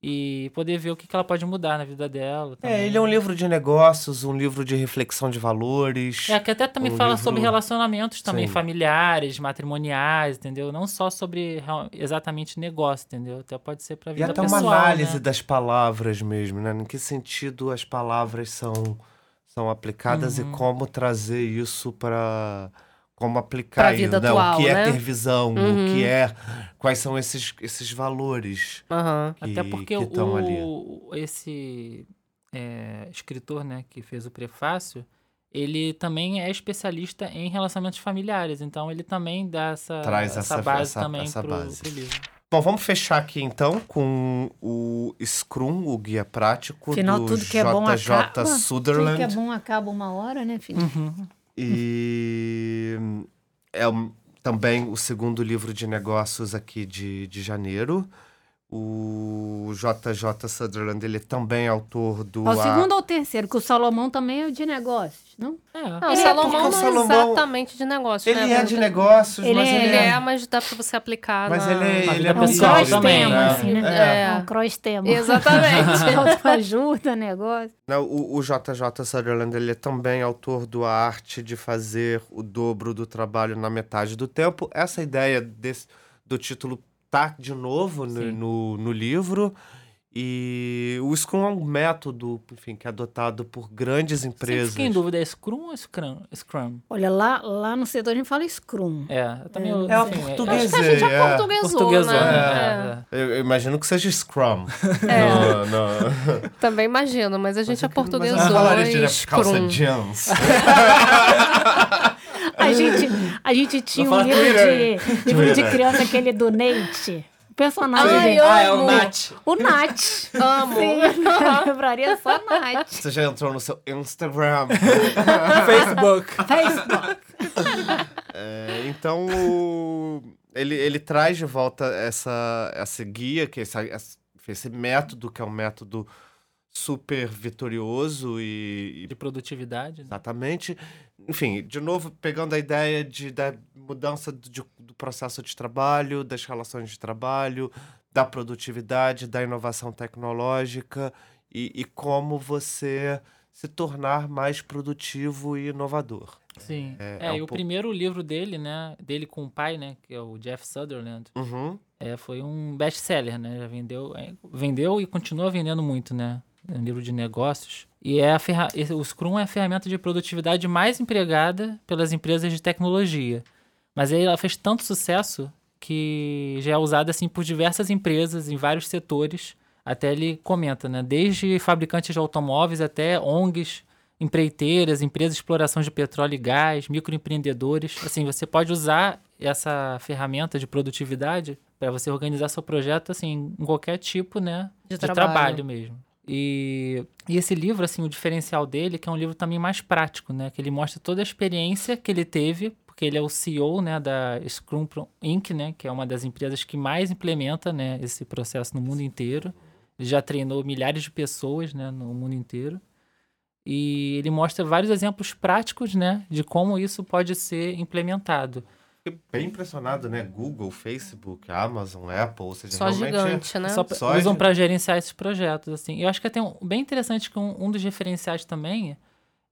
e poder ver o que, que ela pode mudar na vida dela. É, também. ele é um livro de negócios, um livro de reflexão de valores. É, que até também Um fala livro- sobre relacionamentos também, Sim. familiares, matrimoniais, entendeu? Não só sobre exatamente negócio, entendeu? Até pode ser pra E vida até uma pessoal, análise né? das palavras mesmo, né? Em que sentido as palavras são, são aplicadas Uhum. e como trazer isso para como aplicar Pra vida isso, né? atual, o que é né? ter visão, o Uhum. que é quais são esses, esses valores Aham. que, Até porque que estão ali. o, esse é, escritor, né, que fez o prefácio, ele também é especialista em relacionamentos familiares, então ele também dá essa, Traz essa- base essa- também essa pro, base. pro livro. Bom, vamos fechar aqui então com o Scrum, o guia prático Afinal, do tudo que é bom JJ acaba. Tudo Sutherland. que é bom acaba uma hora, né, filho? Uhum. E é também o segundo livro de negócios aqui de, de janeiro. O JJ Sutherland, ele é também autor do... Ó, o A- segundo ou o terceiro, que o Salomão também é de negócios, não? É. Não, É, o Salomão o não é Salomão- exatamente de negócio, Ele né? é de negócios, Ele mas é- ele, Ele é... é, mas dá pra você aplicar Mas na... ele é, ele é É um pessoal muito também, cross-tema, né? assim, né? É. É um cross-tema. Exatamente. Autoajuda, negócio. Não, o, o JJ Sutherland ele é também autor do A Arte de Fazer o Dobro do Trabalho na Metade do Tempo. Essa ideia desse, do título tá de novo no, no, no livro. E o Scrum é um método, enfim, que é adotado por grandes empresas. fiquei em dúvida, é Scrum ou Scrum? Scrum? Olha, lá, lá no setor a gente fala Scrum. É, eu também... É. eu- É enfim, português. Acho que a gente É. aportuguesou, Portuguesou, né? né? É. Eu, eu imagino que seja Scrum. É. No- no- Também imagino, mas a gente Mas eu aportuguesou falaria de calça jeans. A gente, a gente tinha um livro de, livro de criança, aquele do Nate. O personagem Ai, Ah, é o. Nat. O Nat. Amo. Sim, eu lembraria só Nat. Você já entrou no seu Instagram. Facebook. Facebook. É, então, o- ele, ele traz de volta essa, essa guia, que é essa, essa- esse método, que é um método super vitorioso e, e De produtividade. né? exatamente. Enfim, de novo, pegando a ideia de, da mudança do, de- do processo de trabalho, das relações de trabalho, da produtividade, da inovação tecnológica e, e como você se tornar mais produtivo e inovador. Sim. É, É, é um e o pouco- primeiro livro dele, né? Dele com o pai, né? Que é o Jeff Sutherland. Uhum. É, foi um best-seller, né? Já vendeu, é, vendeu e continua vendendo muito, né? É um livro de negócios. E é a ferra o Scrum é a ferramenta de produtividade mais empregada pelas empresas de tecnologia. Mas aí ela fez tanto sucesso que já é usada assim por diversas empresas em vários setores. Até ele comenta, né? Desde fabricantes de automóveis até ONGs, empreiteiras, empresas de exploração de petróleo e gás, microempreendedores. Assim, você pode usar essa ferramenta de produtividade para você organizar seu projeto assim em qualquer tipo, né, De de, trabalho. trabalho. mesmo. E, e esse livro, assim, o diferencial dele que é um livro também mais prático, né? Que ele mostra toda a experiência que ele teve, porque ele é o CEO né, da Scrum Inc., né, que é uma das empresas que mais implementa né, esse processo no mundo inteiro. Ele já treinou milhares de pessoas né, no mundo inteiro. E ele mostra vários exemplos práticos né, de como isso pode ser implementado. Fiquei bem impressionado, né? Google, Facebook, Amazon, Apple, ou seja, Só realmente... gigante, né? Só, Só usam para gerenciar esses projetos, assim. Eu acho que até um, bem interessante que um, um dos referenciais também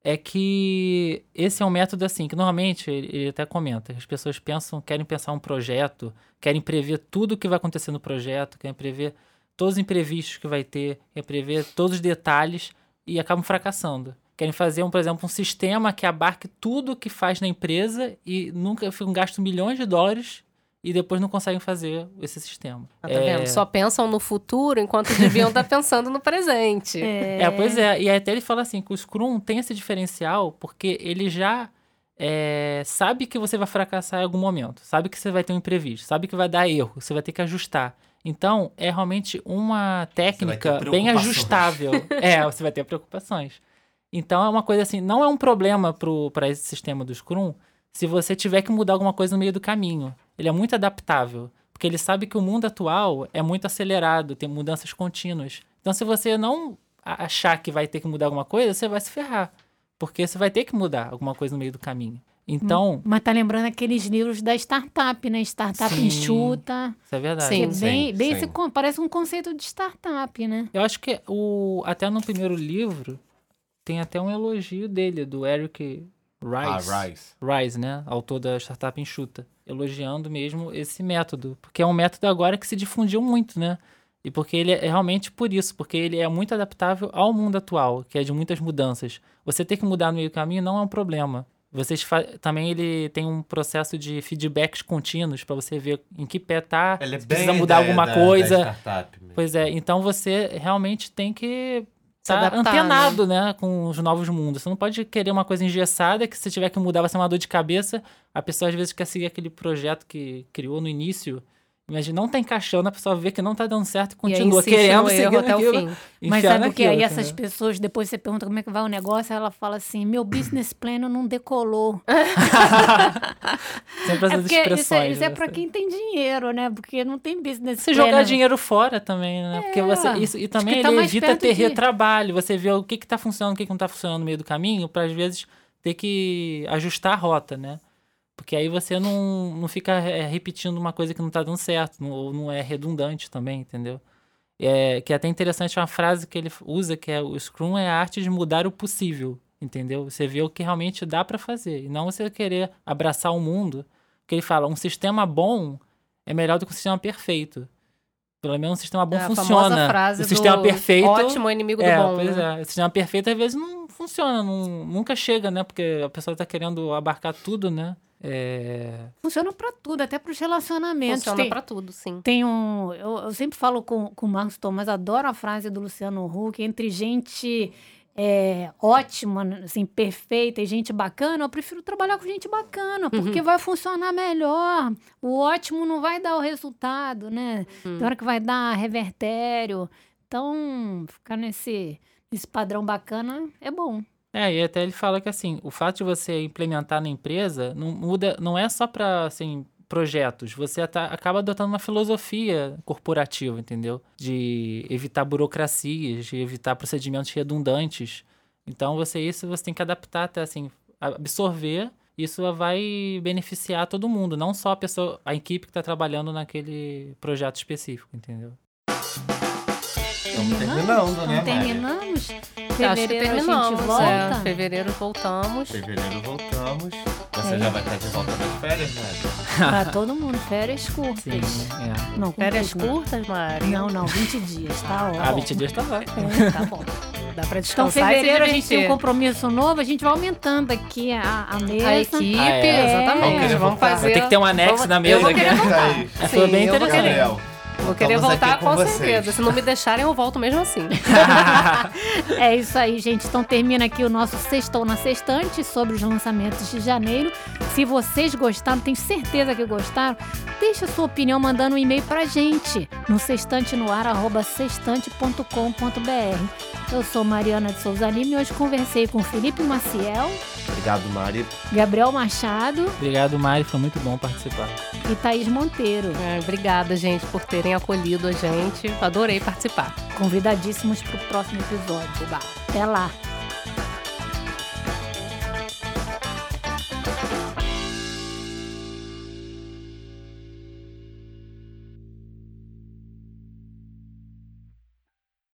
é que esse é um método assim, que normalmente ele, ele até comenta, as pessoas pensam, querem pensar um projeto, querem prever tudo o que vai acontecer no projeto, querem prever todos os imprevistos que vai ter, querem prever todos os detalhes e acabam fracassando. Querem fazer, um, por exemplo, um sistema que abarque tudo que faz na empresa e nunca ficam gasto milhões de dólares e depois não conseguem fazer esse sistema. Ah, Tá vendo? Só pensam no futuro enquanto deviam estar pensando no presente. É, pois é. E até ele fala assim, que o Scrum tem esse diferencial porque ele já é, sabe que você vai fracassar em algum momento. Sabe que você vai ter um imprevisto. Sabe que vai dar erro. Você vai ter que ajustar. Então, é realmente uma técnica bem ajustável. é, você vai ter preocupações. Então, é uma coisa assim, não é um problema para esse sistema do Scrum se você tiver que mudar alguma coisa no meio do caminho. Ele é muito adaptável, porque ele sabe que o mundo atual é muito acelerado, tem mudanças contínuas. Então, se você não achar que vai ter que mudar alguma coisa, você vai se ferrar, porque você vai ter que mudar alguma coisa no meio do caminho. Então, Mas tá lembrando aqueles livros da startup, né? Startup Sim. enxuta. isso é verdade. É Sim, bem, sim, bem sim. esse parece um conceito de startup, né? Eu acho que o até no primeiro livro tem até um elogio dele, do Eric Rice. Ah, Rise. Rise, né? Autor da Startup Enxuta. Elogiando mesmo esse método. Porque é um método agora que se difundiu muito, né? E porque ele é realmente por isso, porque ele é muito adaptável ao mundo atual, que é de muitas mudanças. Você ter que mudar no meio do caminho não é um problema. Vocês também ele tem um processo de feedbacks contínuos para você ver em que pé tá, Ele é precisa mudar alguma da- coisa. Da. Pois é, então você realmente tem que Estar adaptar, antenado, né? com os novos mundos. Você não pode querer uma coisa engessada que se tiver que mudar vai ser uma dor de cabeça. A pessoa às vezes quer seguir aquele projeto que criou no início. Imagina, não tá encaixando, a pessoa vê que não tá dando certo e E continua insiste querendo seguir até o fim. Mas sabe o que? naquilo, Aí essas entendeu? pessoas, depois você pergunta como é que vai o negócio, ela fala assim: meu business plan não decolou. Sempre essas É porque isso é, expressões. isso é né? pra quem tem dinheiro, né? Porque não tem business Você plan. jogar né? dinheiro fora também, né? Porque você, isso, e também tá ele evita ter de- retrabalho. Você vê o que que tá funcionando, o que que não tá funcionando no meio do caminho, para às vezes ter que ajustar a rota, né? Porque aí você não, não fica é, repetindo uma coisa que não tá dando certo, ou não é redundante também, entendeu? É, que é até interessante uma frase que ele usa, que é o Scrum é a arte de mudar o possível, entendeu? Você vê o que realmente dá para fazer, e não você querer abraçar o mundo. Que ele fala, um sistema bom é melhor do que um sistema perfeito. Pelo menos um sistema bom É a funciona. frase o sistema perfeito ótimo inimigo do é, bom. pois né? é. O sistema perfeito às vezes não funciona, não- nunca chega, né? Porque a pessoa tá querendo abarcar tudo, né? É, Funciona pra tudo, até pros relacionamentos. Funciona pra tudo, sim. tem um. Eu, eu sempre falo com, com o Marcos Thomas, adoro a frase do Luciano Huck, entre gente é, ótima, assim, perfeita e gente bacana, eu prefiro trabalhar com gente bacana, porque vai funcionar melhor. O ótimo não vai dar o resultado, né? Tem hora que vai dar revertério. Então, ficar nesse, nesse padrão bacana é bom. É, e até ele fala que assim, o fato de você implementar na empresa não muda, não é só para assim, projetos, você acaba adotando uma filosofia corporativa, entendeu? De evitar burocracias, de evitar procedimentos redundantes. Então você isso você tem que adaptar até assim, absorver, isso vai beneficiar todo mundo, não só a pessoa, a equipe que está trabalhando naquele projeto específico, entendeu? Estamos terminando, né, terminamos. Eu Acho que Fevereiro a gente terminamos. volta. É, fevereiro voltamos. Fevereiro voltamos. Você É. já vai estar de volta das férias, né? Pra todo mundo, férias curtas. Sim, é. Não, Férias curtas não. curtas, Mari. Não, não, 20 dias, tá Ah, ó. 20 dias tá lá. É, tá bom. Dá pra Então, descansar fevereiro a gente tem um compromisso novo, a gente vai aumentando aqui a, a mesa. A equipe, Ah, é. exatamente. Vamos Vamos fazer. Vai ter que ter um anexo Vamos- na Eu mesa vou aqui. querer voltar. Thaís. Foi Sim, bem eu vou interessante. Vou querer Estamos voltar com com certeza. Se não me deixarem, eu volto mesmo assim. É isso aí, gente. Então termina aqui o nosso Sextou na Sextante sobre os lançamentos de janeiro. Se vocês gostaram, tenho certeza que gostaram, deixa sua opinião mandando um e-mail pra gente no sextantenoar@sextante.com.br. Eu sou Mariana de Souza Lima e hoje conversei com Felipe Maciel, Obrigado, Mari. Gabriel Machado Obrigado, Mari. Foi muito bom participar. e Thaís Monteiro. É, obrigada, gente, por terem acolhido a gente. Adorei participar. Convidadíssimos pro próximo episódio. Até lá!